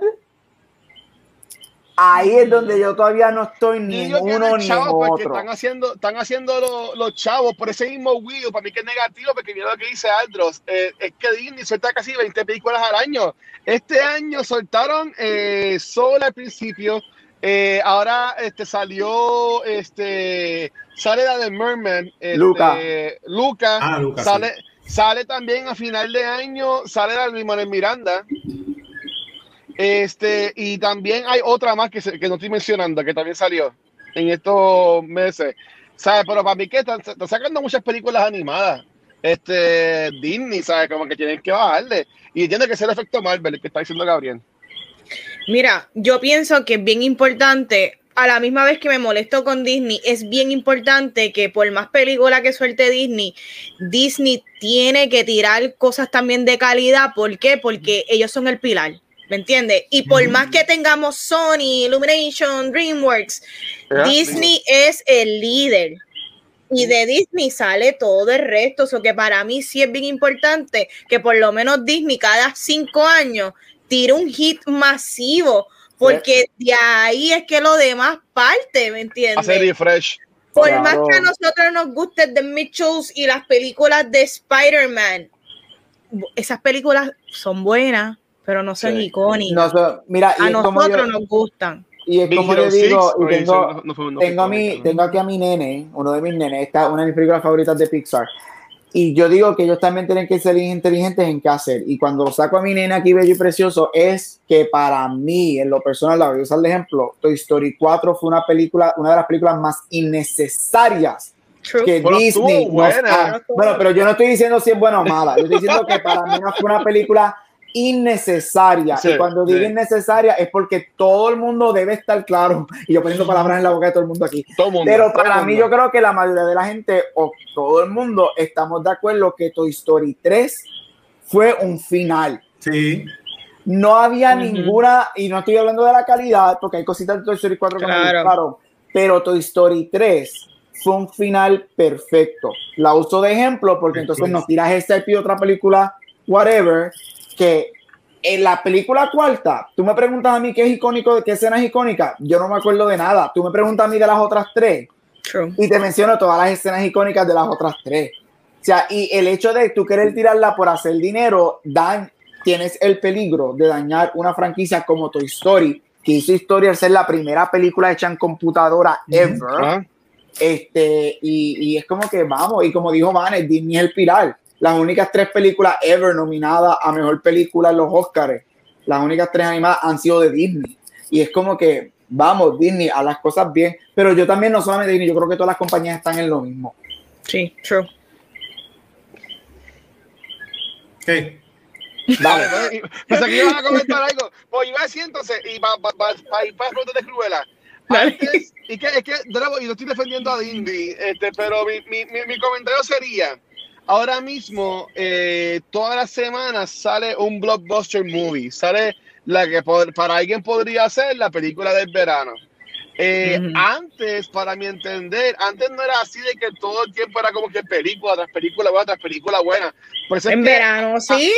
Ahí es donde yo todavía no estoy ni uno ni otro. están haciendo, están haciendo lo- los chavos por ese mismo wheel, para mí que es negativo, porque mira lo que dice Aldros, eh, es que Disney suelta casi 20 películas al año. Este año soltaron eh, Soul al principio, eh, ahora este salió, este, sale la de Merman, este, Luca. Luca, Ah, Luca, sale, sale también a final de año, sale la de Miranda. Este, y también hay otra más que, que no estoy mencionando, que también salió en estos meses. ¿Sabes? Pero para mí que están, sacando muchas películas animadas. Este, Disney, ¿sabes? Como que tienen que bajarle. Y entiendo que es el efecto Marvel, el que está diciendo Gabriel. Mira, yo pienso que es bien importante, a la misma vez que me molesto con Disney, es bien importante que por más película que suelte Disney, Disney tiene que tirar cosas también de calidad. ¿Por qué? Porque ellos son el pilar. ¿Me entiendes? Y por más que tengamos Sony, Illumination, DreamWorks, Disney es el líder. Y de Disney sale todo el resto. O que para mí sí es bien importante que por lo menos Disney cada cinco años tire un hit masivo. Porque de ahí es que lo demás parte, ¿me entiendes? Hacer refresh. Por Claro. más que a nosotros nos guste The Mitchells y las películas de Spider-Man, esas películas son buenas, pero no son Sí. icónicas. No, so- mira, a como yo, nosotros nos gustan. y es como yo digo, y tengo, no- tengo, a mi, tengo aquí a mi nene, uno de mis nenes, esta una de mis películas favoritas de Pixar. Y yo digo que ellos también tienen que ser inteligentes en qué hacer. Y cuando saco a mi nena aquí bello y precioso, es que para mí, en lo personal, la voy a usar de ejemplo, Toy Story 4 fue una película, una de las películas más innecesarias que Disney. Buena. bueno, pero yo no estoy diciendo si es buena o mala. Yo estoy diciendo que para mí no fue una película innecesaria. y cuando digo innecesaria es porque todo el mundo debe estar claro. [laughs] Y yo poniendo palabras en la boca de todo el mundo aquí. Pero para mí yo creo que la mayoría de la gente o todo el mundo estamos de acuerdo que Toy Story 3 fue un final. Sí. No había ninguna, y no estoy hablando de la calidad, porque hay cositas de Toy Story 4 que claro. pero Toy Story 3 fue un final perfecto. La uso de ejemplo porque entonces nos tiras esta y otra película, whatever, que en la película cuarta, tú me preguntas a mí qué es icónico, qué escena es icónica, yo no me acuerdo de nada. Tú me preguntas a mí de las otras tres y te menciono todas las escenas icónicas de las otras tres. O sea, y el hecho de tú querer tirarla por hacer dinero, dan, tienes el peligro de dañar una franquicia como Toy Story, que hizo historia al ser la primera película hecha en computadora ever. Ah. Este, y, y, es como que vamos, y como dijo Vanes, Disney es el pilar las únicas tres películas ever nominadas a mejor película en los Oscars, las únicas tres animadas han sido de Disney. Y es como que, vamos, Disney, a las cosas bien. Pero yo también no solamente Disney, yo creo que todas las compañías están en lo mismo. Sí, true. ¿Qué? Dale. [laughs] Pensé que ibas a comentar algo. Pues iba a decir entonces, y para pa, pa, pa, ir para de Cruella. Antes, y que, es que, de nuevo, y no estoy defendiendo a Disney, este, pero mi, mi, mi, mi comentario sería, ahora mismo, eh, todas las semanas sale un blockbuster movie. Sale la que para alguien podría ser la película del verano. Eh, antes, para mi entender, antes no era así de que todo el tiempo era como que película tras película buena tras película buena. en verano, sí.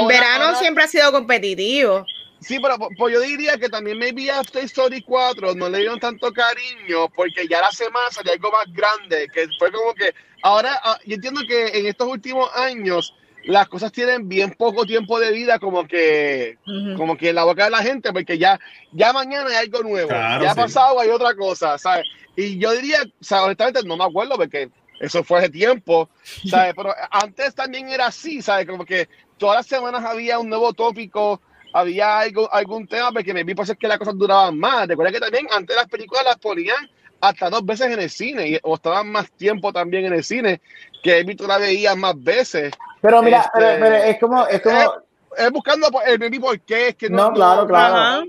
en verano siempre ha sido competitivo. Sí, pero pues yo diría que también maybe After Story 4 no le dieron tanto cariño porque ya la semana salió algo más grande, que fue como que ahora ah, yo entiendo que en estos últimos años las cosas tienen bien poco tiempo de vida como que como que en la boca de la gente porque ya ya mañana hay algo nuevo, ya ha pasado hay otra cosa, ¿sabes? Y yo diría, o sea, honestamente no me acuerdo porque eso fue hace tiempo, ¿sabes? [laughs] Pero antes también era así, ¿sabes? Como que todas las semanas había un nuevo tópico había algo, algún tema porque me vi por que las cosas duraban más. Recuerda que también antes las películas las ponían hasta dos veces en el cine y, o estaban más tiempo también en el cine que tú la veías más veces. Pero mira, este, es como... Es, como... Es, buscando el baby por qué es que no... No, claro, claro.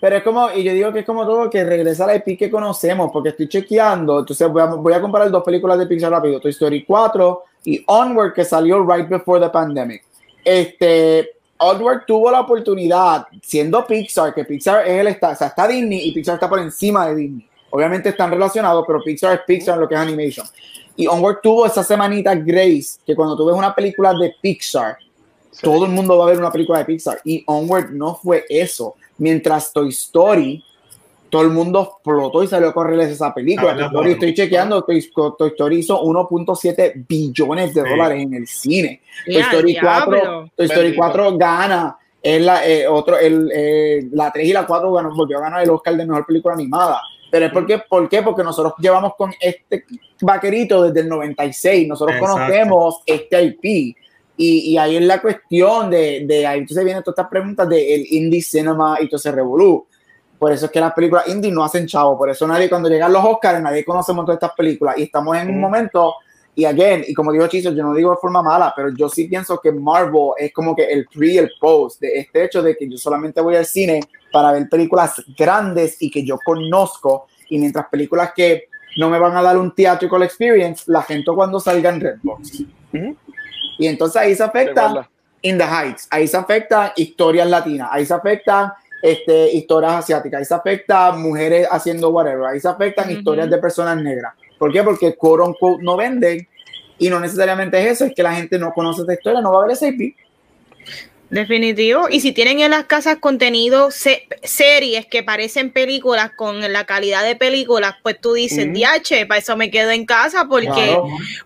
Pero es como, y yo digo que es como todo que regresa a la IP que conocemos, porque estoy chequeando, entonces voy a, voy a comparar dos películas de Pixar rápido, Toy Story 4 y Onward, que salió right before the pandemic. Este, Onward tuvo la oportunidad, siendo Pixar, que Pixar es el está, o sea, está Disney y Pixar está por encima de Disney. Obviamente están relacionados, pero Pixar es Pixar en lo que es animation. Y Onward tuvo esa semanita Grace, que cuando tú ves una película de Pixar, todo el mundo va a ver una película de Pixar. Y Onward no fue eso. Mientras Toy Story todo el mundo explotó y salió a correrles esa película. estoy chequeando, Toy, Story hizo 1.7 billones de dólares en el cine. Toy Story, 4, Toy Story 4 gana. Es la, eh, otro, el, eh, la 3 y la 4 ganó, volvió a ganar el Oscar de mejor película animada. Pero es porque, ¿por qué? Porque nosotros llevamos con este vaquerito desde el 96. Nosotros conocemos este IP. Y, y, ahí es la cuestión de, de ahí entonces vienen todas estas preguntas del indie cinema y todo ese revolú por eso es que las películas indie no hacen chavo. Por eso nadie, cuando llegan los Oscars, nadie conoce de estas películas. Y estamos en un momento, y again, y como digo Chiso, yo no digo de forma mala, pero yo sí pienso que Marvel es como que el pre y el post de este hecho de que yo solamente voy al cine para ver películas grandes y que yo conozco. Y mientras películas que no me van a dar un theatrical experience, la gente cuando salga en Redbox. Y entonces ahí se afecta In the Heights, ahí se afecta historias latinas, ahí se afecta este, historias asiáticas, ahí se afecta mujeres haciendo whatever, ahí se afectan historias de personas negras. ¿Por qué? Porque quote unquote no venden y no necesariamente es eso, es que la gente no conoce esta historia, no va a ver ese IP. Definitivo. Y si tienen en las casas contenido, series que parecen películas con la calidad de películas, pues tú dices, DH, para eso me quedo en casa porque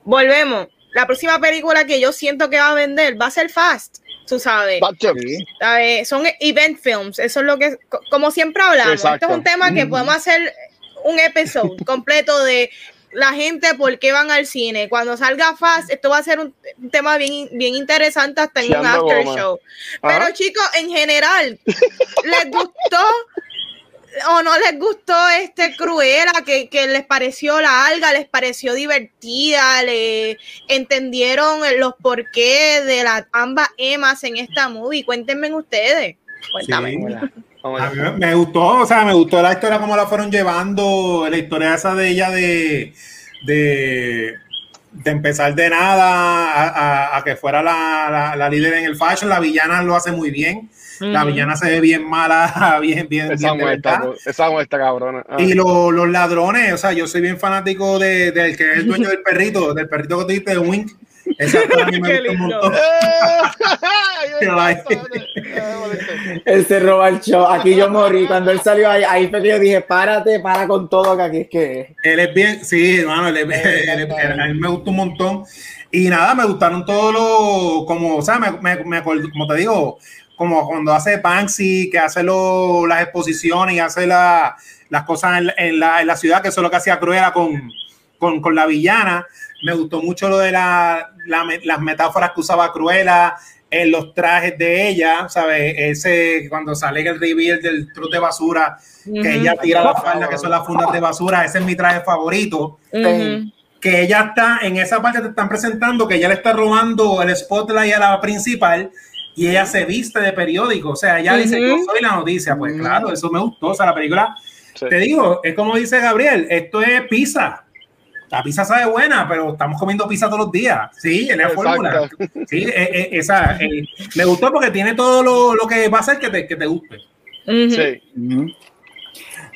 volvemos. La próxima película que yo siento que va a vender va a ser Fast tú sabes. Son event films, eso es lo que, como siempre hablamos, este es un tema que podemos hacer un episodio [laughs] completo de la gente por qué van al cine. Cuando salga Fast, esto va a ser un, tema bien, bien interesante hasta en un after show. Pero chicos, en general, ¿les gustó o no les gustó este Cruella? Que, que les pareció larga, les pareció divertida, le entendieron los porqués de las ambas Emas en esta movie. Cuéntenme ustedes. Cuéntame. A mí me, gustó, o sea, me gustó la historia, cómo la fueron llevando, la historia esa de ella de, de, empezar de nada a, que fuera la, líder en el fashion. La villana lo hace muy bien. La villana se ve bien mala, [laughs] bien, bien. Esa muestra, esa muestra cabrona. Ah. Y los ladrones, o sea, yo soy bien fanático del de, que es el dueño del perrito, del perrito que tú dijiste, de Wink. [laughs] él se roba el show. Aquí yo morí. Cuando él salió ahí, ahí fue que yo dije, párate, para con todo, que aquí es que. Él es bien, sí, hermano, él, a mí me gustó un montón. Y nada, me gustaron todos los, como, o sea, me, me, me como te digo, como cuando hace Banksy, que hace lo, las exposiciones y hace la, las cosas en, en, la, en, la, ciudad, que eso es lo que hacía Cruella con, con, con la villana. Me gustó mucho lo de la, las metáforas que usaba Cruella en los trajes de ella, ¿sabes? Ese, cuando sale el reveal del trote de basura, que ella tira la falda, que son las fundas de [laughs] basura, ese es mi traje favorito. Que ella está, en esa parte te están presentando que ella le está robando el spotlight a la principal y ella se viste de periódico, o sea, ella dice, yo soy la noticia, pues claro, eso me gustó, o sea, la película, te digo, es como dice Gabriel, esto es pizza, la pizza sabe buena, pero estamos comiendo pizza todos los días. Sí, es la fórmula. Sí, eh, eh, esa, eh, me gustó porque tiene todo lo, lo, que va a hacer que te, que te guste. Sí.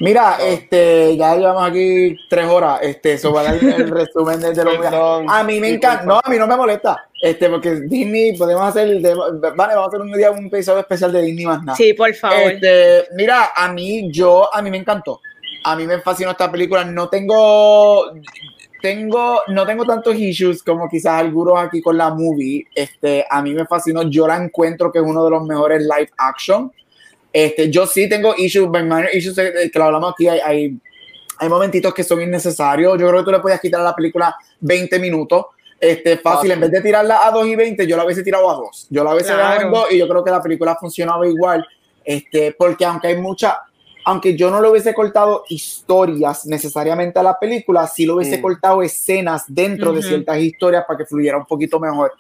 Mira, este, ya llevamos aquí tres horas, este, eso va a dar el [laughs] resumen de, lo A mí me encanta, no, a mí no me molesta, este, porque Disney, podemos hacer, vale, vamos a hacer un día un episodio especial de Disney más nada. Sí, por favor. Este, mira, a mí, yo, a mí me encantó, a mí me fascinó esta película, no tengo, tengo, no tengo tantos issues como quizás algunos aquí con la movie. Este, a mí me fascinó. Yo la encuentro que es uno de los mejores live action. Este, yo sí tengo issues, issues eh, que lo hablamos aquí. Hay, hay, hay, momentitos que son innecesarios. Yo creo que tú le podías quitar a la película 20 minutos. Este, fácil, en vez de tirarla a 2 y 20, yo la hubiese tirado a 2. Yo la hubiese claro. dado a 2 y yo creo que la película funcionaba igual. Este, porque aunque hay mucha, aunque yo no le hubiese cortado historias necesariamente a la película, sí lo hubiese mm. cortado escenas dentro de ciertas historias para que fluyera un poquito mejor.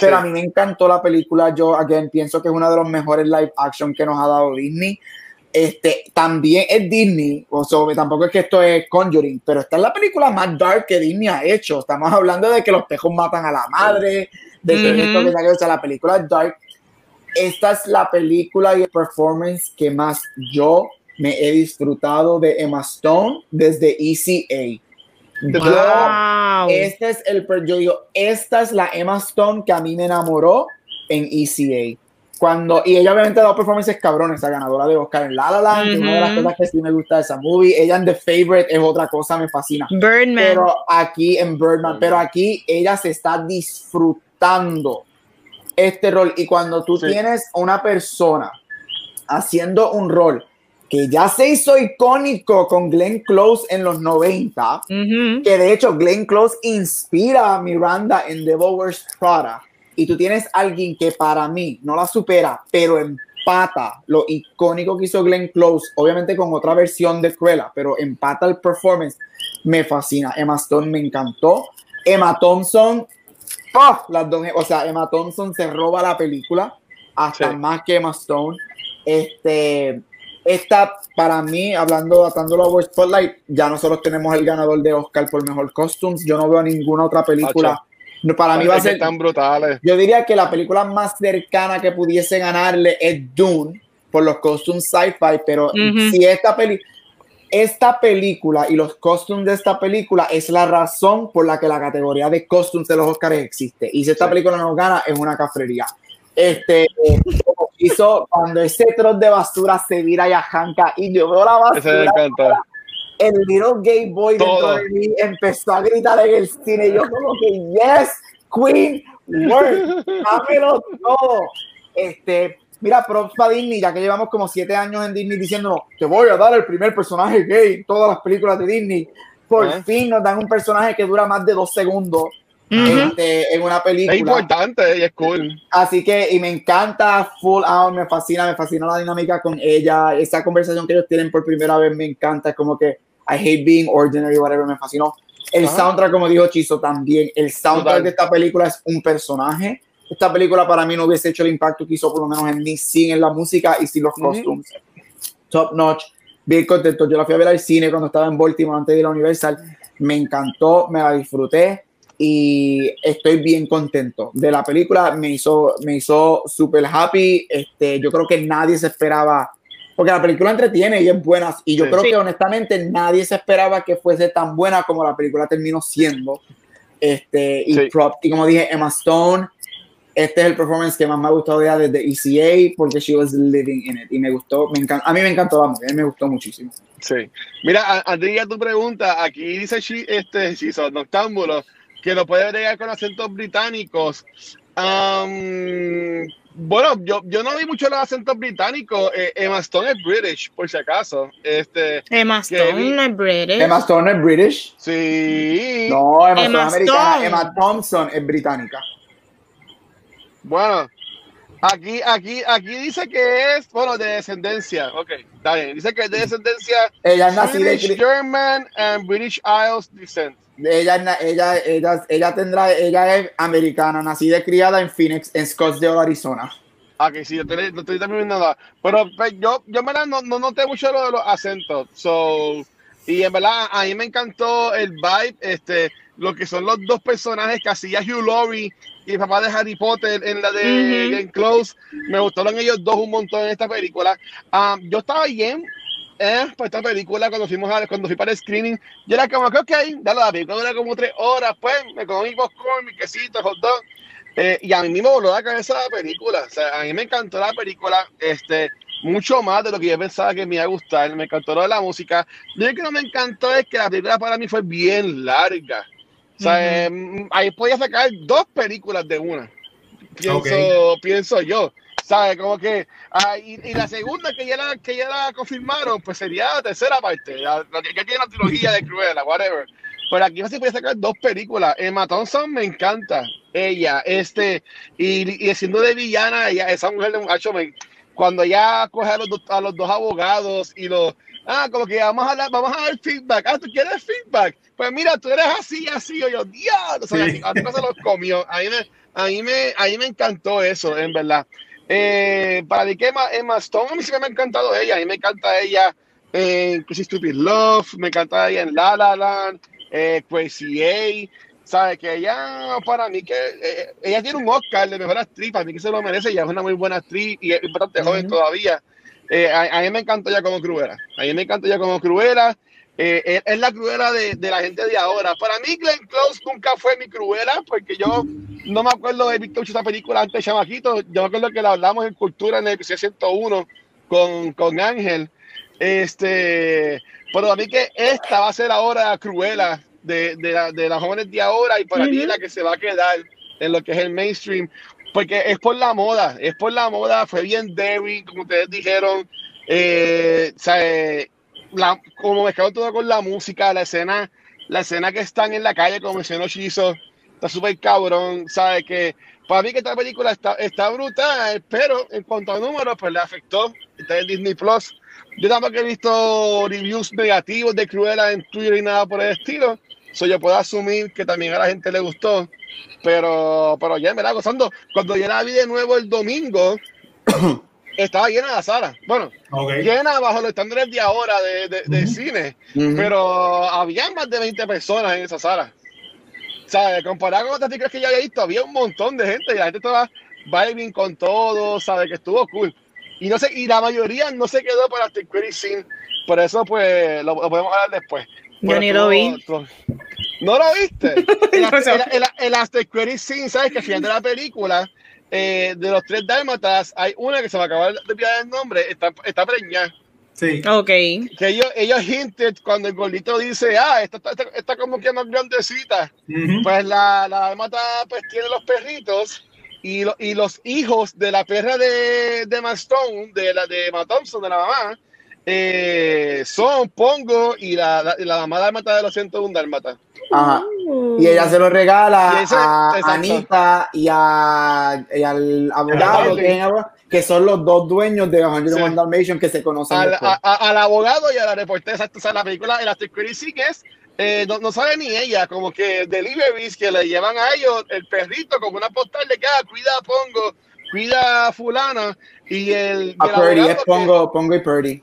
Pero a mí me encantó la película. Yo, again, pienso que es uno de los mejores live action que nos ha dado Disney. Este, también es Disney, o sea, tampoco es que esto es Conjuring, pero esta es la película más dark que Disney ha hecho. Estamos hablando de que los pejos matan a la madre, de que esto que o sea, la película es dark. Esta es la película y el performance que más yo me he disfrutado de Emma Stone desde ECA. Wow. este es el, yo digo, esta es la Emma Stone que a mí me enamoró en ECA. Cuando, y ella obviamente ha dado performances cabrones, esa ganadora de Oscar en La La Land, una de las cosas que sí me gusta de esa movie. Ella en The Favorite es otra cosa, me fascina. Birdman. Pero aquí en Birdman, pero aquí ella se está disfrutando este rol. Y cuando tú tienes una persona haciendo un rol que ya se hizo icónico con Glenn Close en los 90, que de hecho Glenn Close inspira a Miranda en The Wears Prada, y tú tienes alguien que para mí no la supera, pero empata lo icónico que hizo Glenn Close, obviamente con otra versión de Cruella, pero empata el performance, me fascina. Emma Stone me encantó. Emma Thompson, ¡oh! las dos, o sea, Emma Thompson se roba la película, hasta más que Emma Stone. Este, esta, para mí, hablando, atándolo a World Spotlight, ya nosotros tenemos el ganador de Oscar por mejor costumes. Yo no veo ninguna otra película. para mí va a ser tan brutales. Yo diría que la película más cercana que pudiese ganarle es Dune por los costumes sci-fi, pero si esta película esta película y los costumes de esta película es la razón por la que la categoría de costumes de los Oscars existe. Y si esta película no gana, es una cafrería. Este, hizo cuando ese trozo de basura se vira y ajanca y yo veo la basura. El little gay boy dentro de mí empezó a gritar en el cine. Yo como que, yes, Queen, work, [laughs] dámelo todo. Este, mira, props para Disney, ya que llevamos como siete años en Disney diciéndonos, te voy a dar el primer personaje gay en todas las películas de Disney por fin nos dan un personaje que dura más de dos segundos este, en una película. Es importante y es cool. Así que, y me encanta Full Out, me fascina, me fascina la dinámica con ella. Esa conversación que ellos tienen por primera vez me encanta. Es como que I hate being ordinary, whatever, me fascinó. El soundtrack, como dijo Chizo, también. El soundtrack de esta película es un personaje. Esta película para mí no hubiese hecho el impacto que hizo, por lo menos en mí, sin en la música y sin los costumes. Top notch. Bien contento. Yo la fui a ver al cine cuando estaba en Baltimore antes de ir a Universal. Me encantó, me la disfruté y estoy bien contento de la película. Me hizo, me hizo super happy. Este, yo creo que nadie se esperaba, porque la película entretiene y es buena. Y yo creo que honestamente nadie se esperaba que fuese tan buena como la película terminó siendo. Este, y, y como dije, Emma Stone, este es el performance que más me ha gustado ya desde ECA porque she was living in it y me gustó, me encanta, a mí me encantó la mujer, me gustó muchísimo. Sí. Mira, Andrea, tu pregunta, aquí dice este, si son noctámbulos, que lo puede agregar con acentos británicos. bueno, yo, yo no vi mucho los acentos británicos. Eh, Emma Stone es British, por si acaso. Este, Emma Stone es British. Emma Stone es British. Sí. No, Emma, Emma Stone es americana. Emma Thompson es británica. Bueno, aquí, aquí, aquí dice que es, bueno, de descendencia. Ok, está bien. Dice que es de descendencia ella es British, German and British Isles descent. Ella, ella, ella, ella tendrá, ella es americana, nacida y criada en Phoenix, en Scottsdale, Arizona. Ah, que sí, no estoy, también nada. Pero pues, yo, yo en verdad no, no noté mucho lo de los acentos. So, y en verdad, a mí me encantó el vibe, este, lo que son los dos personajes que hacía Hugh Laurie y el papá de Harry Potter en la de Close. Me gustaron ellos dos un montón en esta película. Ah, yo estaba bien eh, para esta película cuando fuimos a, cuando fui para el screening. Yo era como que, ok, dale, la película dura como tres horas, pues me comí mi popcorn, mi quesito, hot dog. Eh, y a mí mismo voló la cabeza la película. O sea, a mí me encantó la película. Este, mucho más de lo que yo pensaba que me iba a gustar. Me encantó lo de la música. Lo que no me encantó es que la película para mí fue bien larga. O sea, em, ahí podía sacar dos películas de una. Pienso, pienso yo. ¿Sabes? Como que. Ah, y, la segunda que ya, la, que ya la confirmaron, pues sería la tercera parte. La, que tiene la trilogía de Cruella, whatever. Pero aquí se puede sacar dos películas. Emma Thompson me encanta. Ella, este. Y, y siendo de villana, ella, esa mujer de muchacho, me, cuando ya coge a los, a los dos abogados y los ah, como que vamos a dar, vamos a dar feedback. Ah, ¿tú quieres feedback? Pues mira, tú eres así, así, o yo, diablo, sea, a ti no se los comió. A mí me, a mí me, a mí me encantó eso, en verdad. Eh, para mí que Emma, Emma Stone, a mí sí me ha encantado ella, a mí me encanta ella en Crazy Stupid Love, me encanta ella en La La Land, eh, Crazy A, ¿sabes? Que ella, para mí, que eh, ella tiene un Oscar de mejor actriz, para mí que se lo merece, ella es una muy buena actriz y es bastante joven todavía. Eh, a, mí me encantó ya como Cruella. A mí me encantó ya como Cruella. Eh, es, la Cruella de, de, la gente de ahora. Para mí, Glenn Close nunca fue mi Cruella, porque yo no me acuerdo de visto esta película antes de Chamaquito. Yo me acuerdo que la hablamos en Cultura en el episodio 101 con, con Ángel. Este, pero a mí que esta va a ser ahora Cruella de, de, la, de las jóvenes de ahora y para mí la que se va a quedar en lo que es el mainstream porque es por la moda, es por la moda, fue bien débil, como ustedes dijeron, eh, la, como todo con la música, la escena, la escena que están en la calle, como mencionó Chizo, está súper cabrón, ¿sabes? Que para mí que esta película está, está brutal, pero en cuanto a números, pues le afectó, está en Disney Plus. Yo tampoco he visto reviews negativos de Cruella en Twitter y nada por el estilo, so yo puedo asumir que también a la gente le gustó. Pero, pero ya me la gozando. Cuando ya la vi de nuevo el domingo, [coughs] estaba llena la sala. Bueno, llena bajo los estándares de ahora de, de, cine, pero había más de 20 personas en esa sala. O sea, comparado con otras películas que ya había visto, había un montón de gente y la gente estaba vibing con todo, sabe que estuvo cool. Y no sé, y la mayoría no se quedó para Credit Scene, por eso pues lo, podemos hablar después. Yo ni lo vi. ¿No lo viste? [laughs] El, el, After Credit Scene, ¿sabes? Que al final de la película, eh, de los tres dálmatas, hay una que se va a acabar de pillar el nombre, está, está preñada. Sí. Ok. Que ellos, ellos hinted cuando el gordito dice, ah, está, está, como que más grandecita. Pues la, la dálmata pues tiene los perritos y, y los hijos de la perra de, de Stone, de la de Matt Thompson, de la mamá, eh, Son, Pongo y la, la, la mamá dálmata de los 101 dálmata. Ajá. Y ella se lo regala ese- a exacto. Anita y, a, y al abogado, Sí. que, que son los dos dueños de 101 Sí. Dalmatian que se conocen. Al, después. a- a- al abogado y a la reportera. O sea, la película, el After Credit Scene es, eh, no, no sabe ni ella, como que deliveries que le llevan a ellos el perrito como una postal de que ah, cuida a Pongo, cuida a fulana y el, a Purdy, es que- Pongo, Pongo y Purdy.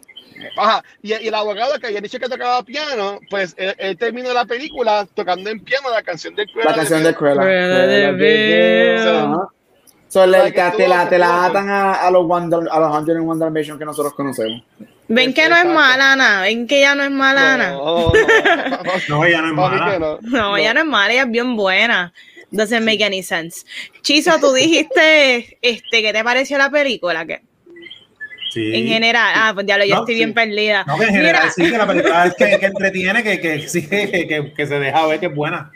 Ajá, y, y el abogado que había dicho que tocaba piano, pues él, él terminó la película tocando en piano la canción del La canción de Cruella. Cruella de. So, Para que te, la, te atan a, a los Dal- a los 101 Dalmatian que nosotros conocemos. Ven que no es mala, Ana. Ven que ella no es mala, Ana. No, [laughs] ella no es mala. no. No, ella no es mala, ella es bien buena. Doesn't make any sense. Chizo, tú dijiste, este, ¿qué te pareció la película? ¿Qué? Sí. En general, ah, pues ya lo, yo No, estoy sí. bien perdida. No, que en general Mira, sí, que la película es que, que entretiene, que, que, sí, que, que, que se deja ver que es buena.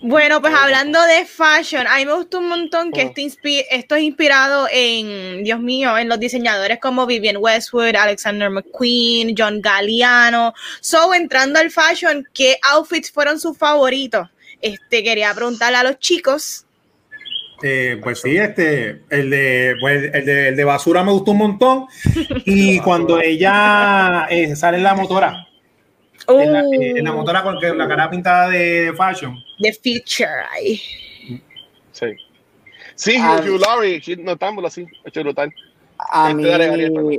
Bueno, pues hablando de fashion, a mí me gustó un montón que Oh. inspi- esto es inspirado en, Dios mío, en los diseñadores como Vivienne Westwood, Alexander McQueen, John Galliano. So, entrando al fashion, ¿qué outfits fueron sus favoritos? Este, quería preguntarle a los chicos. Eh, pues sí, este, el de, pues, el de, el de basura me gustó un montón. [laughs] Y cuando ella eh, sale en la motora, en, la, eh, en la Uh, motora con la cara pintada de fashion. The Future. ay. Sí. Sí, Ah. Hugh Laurie, sí, notámoslo así, hecho brutal. A mí,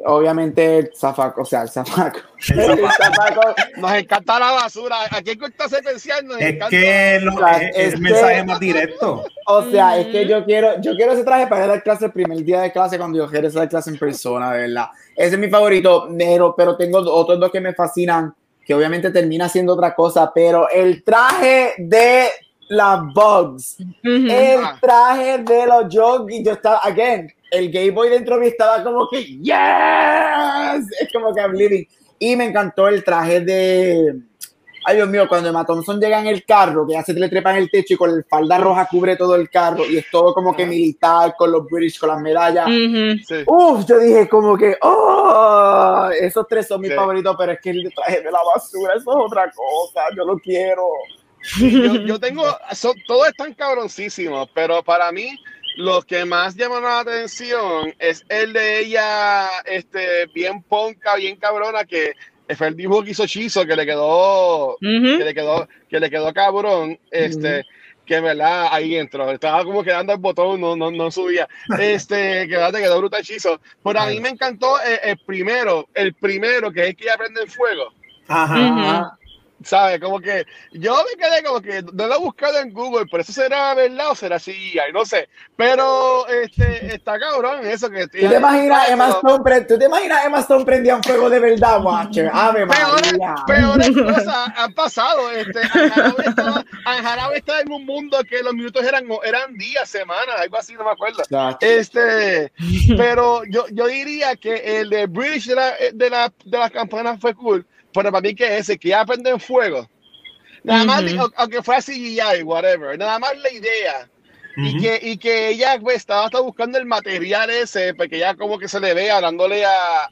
obviamente, el zafaco, o sea, el zafaco. El [laughs] El zafaco. Nos encanta la basura. Aquí en Corta Secuencial nos Es encanta. que lo- sea, es, es es que- mensaje más directo. O sea, es que yo quiero, yo quiero ese traje para ir a clase el primer día de clase cuando yo quiero dar clase en persona, de verdad. Ese es mi favorito, pero, pero tengo otros dos que me fascinan, que obviamente termina siendo otra cosa, pero el traje de las Bugs, Ujú. el Ah. traje de los Yogi, yo estaba, again, el gay boy dentro de mí estaba como que, yes, es como que I'm living. Y me encantó el traje de, ay Dios mío, cuando Emma Thompson llega en el carro, que ya se le trepa en el techo y con la falda roja cubre todo el carro y es todo como que militar, con los British, con las medallas. Ujú. Sí. Uf, yo dije como que, oh, esos tres son mis Sí. favoritos, pero es que el traje de la basura, eso es otra cosa, yo lo quiero. yo, yo tengo, son, todos están cabroncísimos, pero para mí los que más llaman la atención es el de ella, este, bien ponca, bien cabrona, que fue el dibujo que hizo Chizo, que le quedó, que le quedó, que le quedó cabrón, este, que verdad, ahí entró, estaba como quedando el botón, no, no, no subía, [laughs] este, que verdad, te quedó brutal Chizo, pero a mí me encantó el, el primero, el primero, que es que ella prende en fuego. Ajá. ¿Sabes? Como que yo me quedé como que no lo he buscado en Google, pero eso será verdad o será así, no sé. Pero este está cabrón eso que ¿Tú te imaginas Emma Stone, pre- ¿tú te imaginas Emma Stone prendía un fuego de verdad, Watcher? Ave Peores, María. peores [laughs] cosas han pasado. Este, Anjarabe estaba, Anjarabe estaba en un mundo que los minutos eran, eran días, semanas, algo así, no me acuerdo. Este, [laughs] pero yo, yo diría que el de British de la, de la, de las campanas fue cool, pero para mí que ese, que ya prende en fuego. Nada más, Ujú. au- aunque fue CGI, whatever, nada más la idea. Y Ujú. que, y que ella pues, estaba hasta buscando el material ese, porque ya como que se le ve hablándole a, a,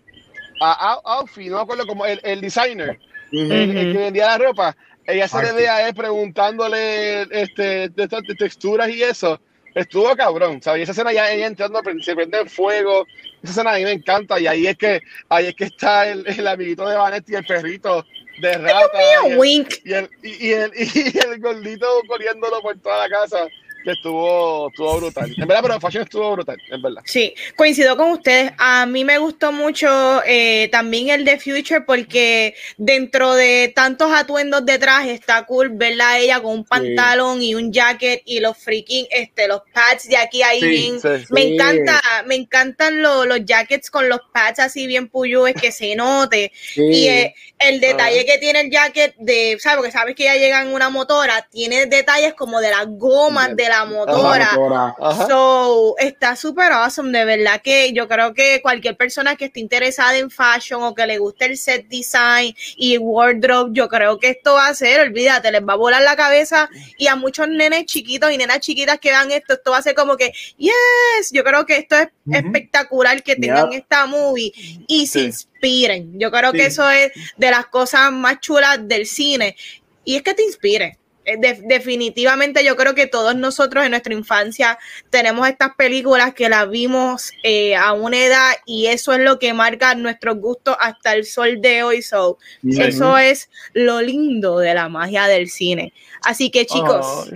a Alfie, no me acuerdo como el, el designer, Ujú. el, el que vendía la ropa, ella se le ve a él preguntándole este, de estas texturas y eso. Estuvo cabrón, ¿sabes? Y esa escena ya ella entrando, se prende en fuego. Esa escena a mí me encanta. Y ahí es que, ahí es que está el, el amiguito de Vanetti el perrito de rata. y el- Wink. y el, y, y el, [laughs] y el gordito corriéndolo por toda la casa, que estuvo, estuvo brutal. En verdad, pero Fashion estuvo brutal, en verdad. Sí, coincido con ustedes. A mí me gustó mucho eh, también el de Future porque dentro de tantos atuendos de traje está cool verla a ella con un pantalón y un jacket y los freaking, este, los pads de aquí ahí Sí, bien. sí. Me encanta, me encantan lo- los jackets con los pads así bien puyúes que se note. Y eh, el detalle que tiene el jacket de, ¿sabes? Porque sabes que ya llega en una motora, tiene detalles como de las gomas de la motora. So, está súper awesome, de verdad que yo creo que cualquier persona que esté interesada en fashion o que le guste el set design y wardrobe, yo creo que esto va a ser, olvídate, les va a volar la cabeza. Y a muchos nenes chiquitos y nenas chiquitas que vean esto, esto va a ser como que, yes, yo creo que esto es espectacular que tengan esta movie. Y se inspiren. Yo creo que eso es de las cosas más chulas del cine y es que te inspire. Eh, definitivamente yo creo que todos nosotros en nuestra infancia tenemos estas películas que las vimos eh, a una edad y eso es lo que marca nuestros gustos hasta el sol de hoy. So, Eso es lo lindo de la magia del cine. Así que chicos,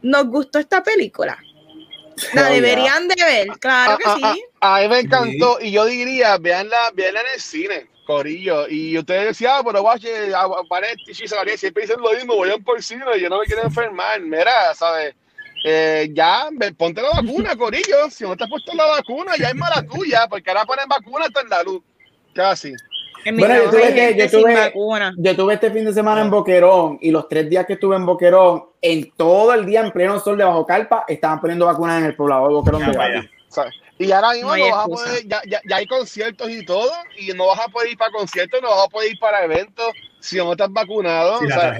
¿nos gustó esta película? La deberían de ver, claro que sí. A, mí me encantó y yo diría, veanla, veanla en el cine Corillo, y ustedes decían, ah, pero guache, Vanetti, siempre dicen lo mismo, voy a por cine, yo no me quiero enfermar, mira, ¿sabes? Eh, ya, ponte la vacuna, [laughs] Corillo, si no te has puesto la vacuna, ya es mala tuya, porque ahora ponen vacuna hasta en la luz, casi. Bueno, yo tuve, yo, tuve, yo tuve, este fin de semana en Boquerón y los tres días que estuve en Boquerón, en todo el día en pleno sol de bajo carpa, estaban poniendo vacunas en el poblado de Boquerón de y ahora mismo no, vas a poder, ya, ya, ya, hay conciertos y todo, y no vas a poder ir para conciertos, no vas a poder ir para eventos si no estás vacunado. o sea,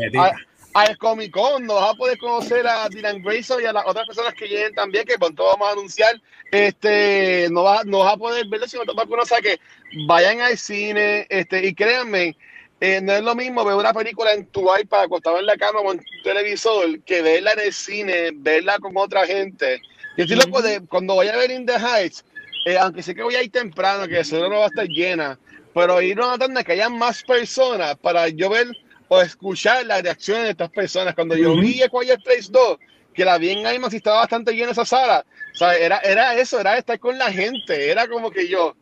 al Comic Con, no vas a poder conocer a Dylan Grayson y a las otras personas que lleguen también, que pronto vamos a anunciar. Este, no vas, no vas a poder verlo si no vacunado. O sea que vayan al cine, este, y créanme, eh, no es lo mismo ver una película en tu iPad acostado en la cama con tu televisor que verla en el cine, verla con otra gente. Yo estoy loco de cuando voy a ver In the Heights, eh, aunque sé que voy a ir temprano, que eso no va a estar llena, pero ir a una tanda que haya más personas para yo ver o escuchar las reacciones de estas personas. Cuando yo vi a Quiet Place 2, que la vi en IMAX y estaba bastante llena esa sala, ¿sabes? Era, era eso, era estar con la gente, era como que yo,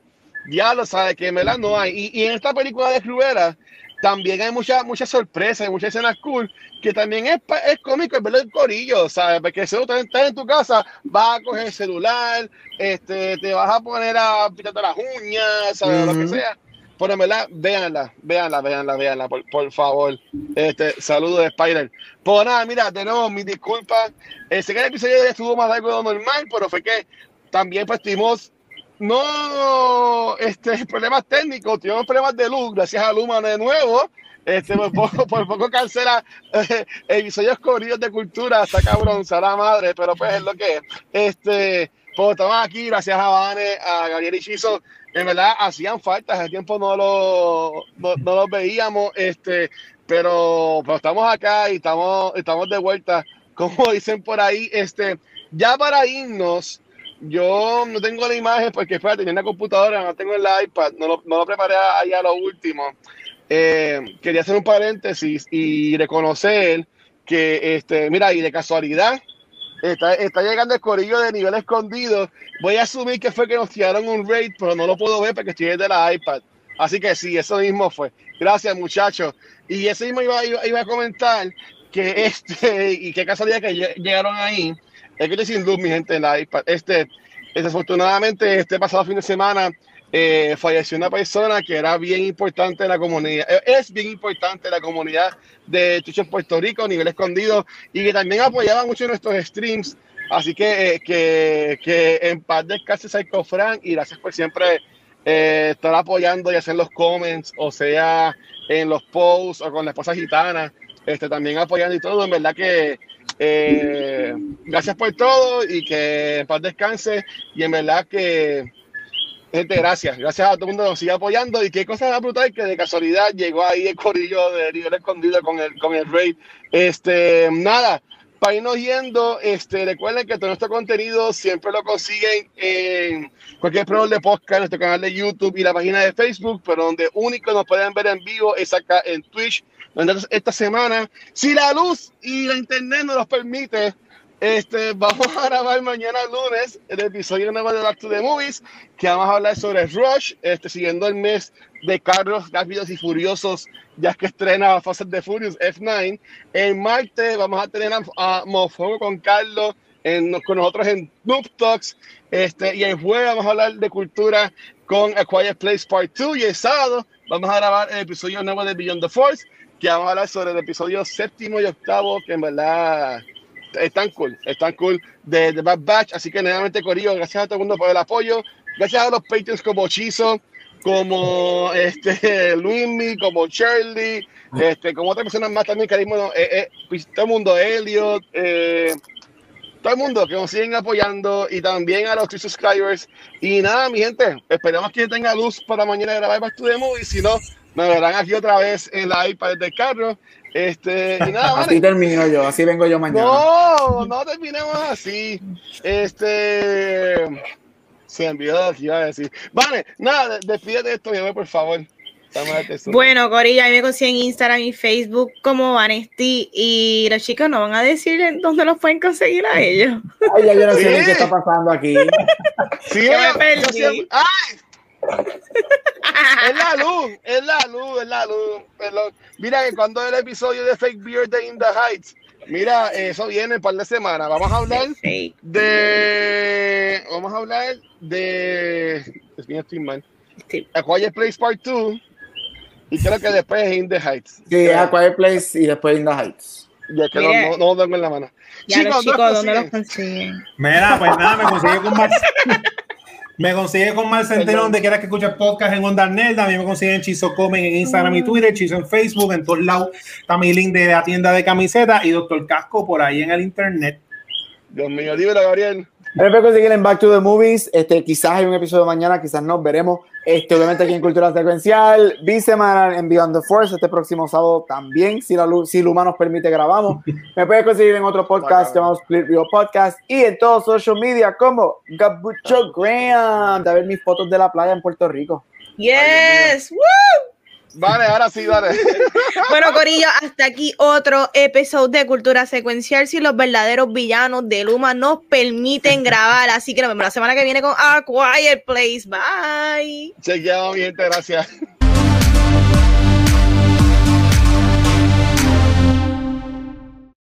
ya lo sabes, que verdad no hay. Y, y en esta película de Rivera, también hay muchas muchas sorpresas, muchas escenas cool, que también es, es cómico el verlo el corillo, ¿sabes? Porque si tú estás en tu casa, vas a coger el celular, este, te vas a poner a pintarte las uñas, ¿sabes? Lo que sea. Pero en verdad, véanla, véanla, véanla, véanla, por, por favor. Este, saludos de Spider. Pues nada, mira, de nuevo, mis disculpas. Eh, sé que el episodio estuvo más largo de lo normal, pero fue que también pues tuvimos no este, [laughs] problemas técnicos, tuvimos problemas de luz, gracias a Luma de nuevo. Este, por poco, [laughs] por poco cancela eh, [laughs] episodios corridos de cultura, hasta cabrón, la madre, pero pues es lo que es. Este, pues estamos aquí, gracias a Vane, a Gabriel Ichizo, en verdad hacían falta, hace tiempo no lo, no, los veíamos, este, pero, pero, estamos acá y estamos, estamos de vuelta, [laughs] como dicen por ahí, este, ya para irnos, yo no tengo la imagen porque fue, tenía una computadora, no tengo el iPad, no lo, no lo preparé ahí a lo último. Eh, quería hacer un paréntesis y reconocer que, este, mira, y de casualidad, está, está llegando el corillo de nivel escondido. Voy a asumir que fue que nos tiraron un raid, pero no lo puedo ver porque estoy desde la iPad. Así que sí, eso mismo fue. Gracias, muchachos. Y ese mismo iba, iba, a comentar que este, y qué casualidad que llegaron ahí es que sin luz, mi gente, en la iPad. Este, desafortunadamente, este pasado fin de semana eh, falleció una persona que era bien importante en la comunidad, eh, es bien importante en la comunidad de Chucho Puerto Rico, nivel escondido, y que también apoyaba mucho nuestros streams. Así que, eh, que, que en paz descanse Psycho Frank y gracias por siempre estar apoyando y hacer los comments, o sea, en los posts o con la esposa gitana, este, también apoyando y todo. En verdad que eh, gracias por todo y que en paz descanse. Y en verdad que, gente, gracias. Gracias a todo el mundo que nos sigue apoyando. Y qué cosa brutal que de casualidad llegó ahí el corillo de nivel escondido con el, con el rey. Este, nada, para irnos yendo, este, recuerden que todo nuestro contenido siempre lo consiguen en cualquier programa de podcast, nuestro canal de YouTube y la página de Facebook, pero donde único nos pueden ver en vivo es acá en Twitch esta semana, si la luz y la internet nos los permite, este, vamos a grabar mañana lunes el episodio nuevo de Back to the Movies, que vamos a hablar sobre Rush, este, siguiendo el mes de Carlos Rápidos y Furiosos, ya que estrena Fast de Furious F9. El martes vamos a tener a, a con Carlos, en, con nosotros en Noob Talks, este, y el jueves vamos a hablar de cultura con A Quiet Place Part 2, y el sábado vamos a grabar el episodio nuevo de Beyond the Force, que vamos a hablar sobre el episodio séptimo y octavo, que en verdad están cool, están cool de, Bad Batch. Así que nuevamente, Corillo, gracias a todo el mundo por el apoyo. Gracias a los Patreons como Chizo, como este [laughs] Luismi, como Shirley, este, como otras personas más también que eh, eh, pues, todo el mundo, Elliot, eh, todo el mundo que nos siguen apoyando y también a los tres subscribers. Y nada, mi gente, esperamos que tenga luz para mañana grabar para tu demo y si no, me verán aquí otra vez en la iPad del carro. Este, y nada, así termino yo, así vengo yo mañana. No, no terminemos así. Este se envió lo que iba a decir. Vale, nada, despídete de esto, mi amor, por favor. Bueno, Corilla, ahí me consiguen en Instagram y Facebook como Vanesti y los chicos no van a decir dónde los pueden conseguir a ellos. Ay, ya yo no sé qué está pasando aquí. Sí, me perdí. ¡Ay! Es la luz, es la luz, es la luz. Mira que cuando el episodio de Fake Beard de In the Heights, mira, eso viene un par de semanas. Vamos a hablar de. Vamos a hablar de. Es que estoy mal. A Quiet Place Part 2 y creo que después es In the Heights. Sí, a Quiet Place y después In the Heights. Ya que no, no, tengo en la mano. Ya chicos, chicos ¿dónde los consiguen? Mira, pues nada, me consigue con Mar... [laughs] Me consigue con Mar Centeno donde quieras que escuches podcast en Onda Nerd. A mí me consiguen Chizo Comen en Instagram y mm. Twitter, Chizo en Facebook, en todos lados. Está mi link de la tienda de camisetas y Doctor Casco por ahí en el internet. Dios mío, dímelo, Gabriel. Me pueden conseguir en Back to the Movies. Este, quizás hay un episodio mañana, quizás no, veremos. Este, obviamente aquí en Cultura Secuencial, bisemanal en Beyond the Force, este próximo sábado también, si la luz, si el humano nos permite, grabamos. [laughs] Me puedes conseguir en otro podcast llamado Split Real Podcast y en todos social media como Gabucho Graham, de ver mis fotos de la playa en Puerto Rico. Yes, Woo! Vale, ahora sí, dale. [laughs] bueno, Corillo, hasta aquí otro episodio de Cultura Secuencial. Si los verdaderos villanos de Luma nos permiten [laughs] grabar. Así que nos vemos la semana que viene con A Quiet Place. Bye. Chequeado, mi gente, gracias.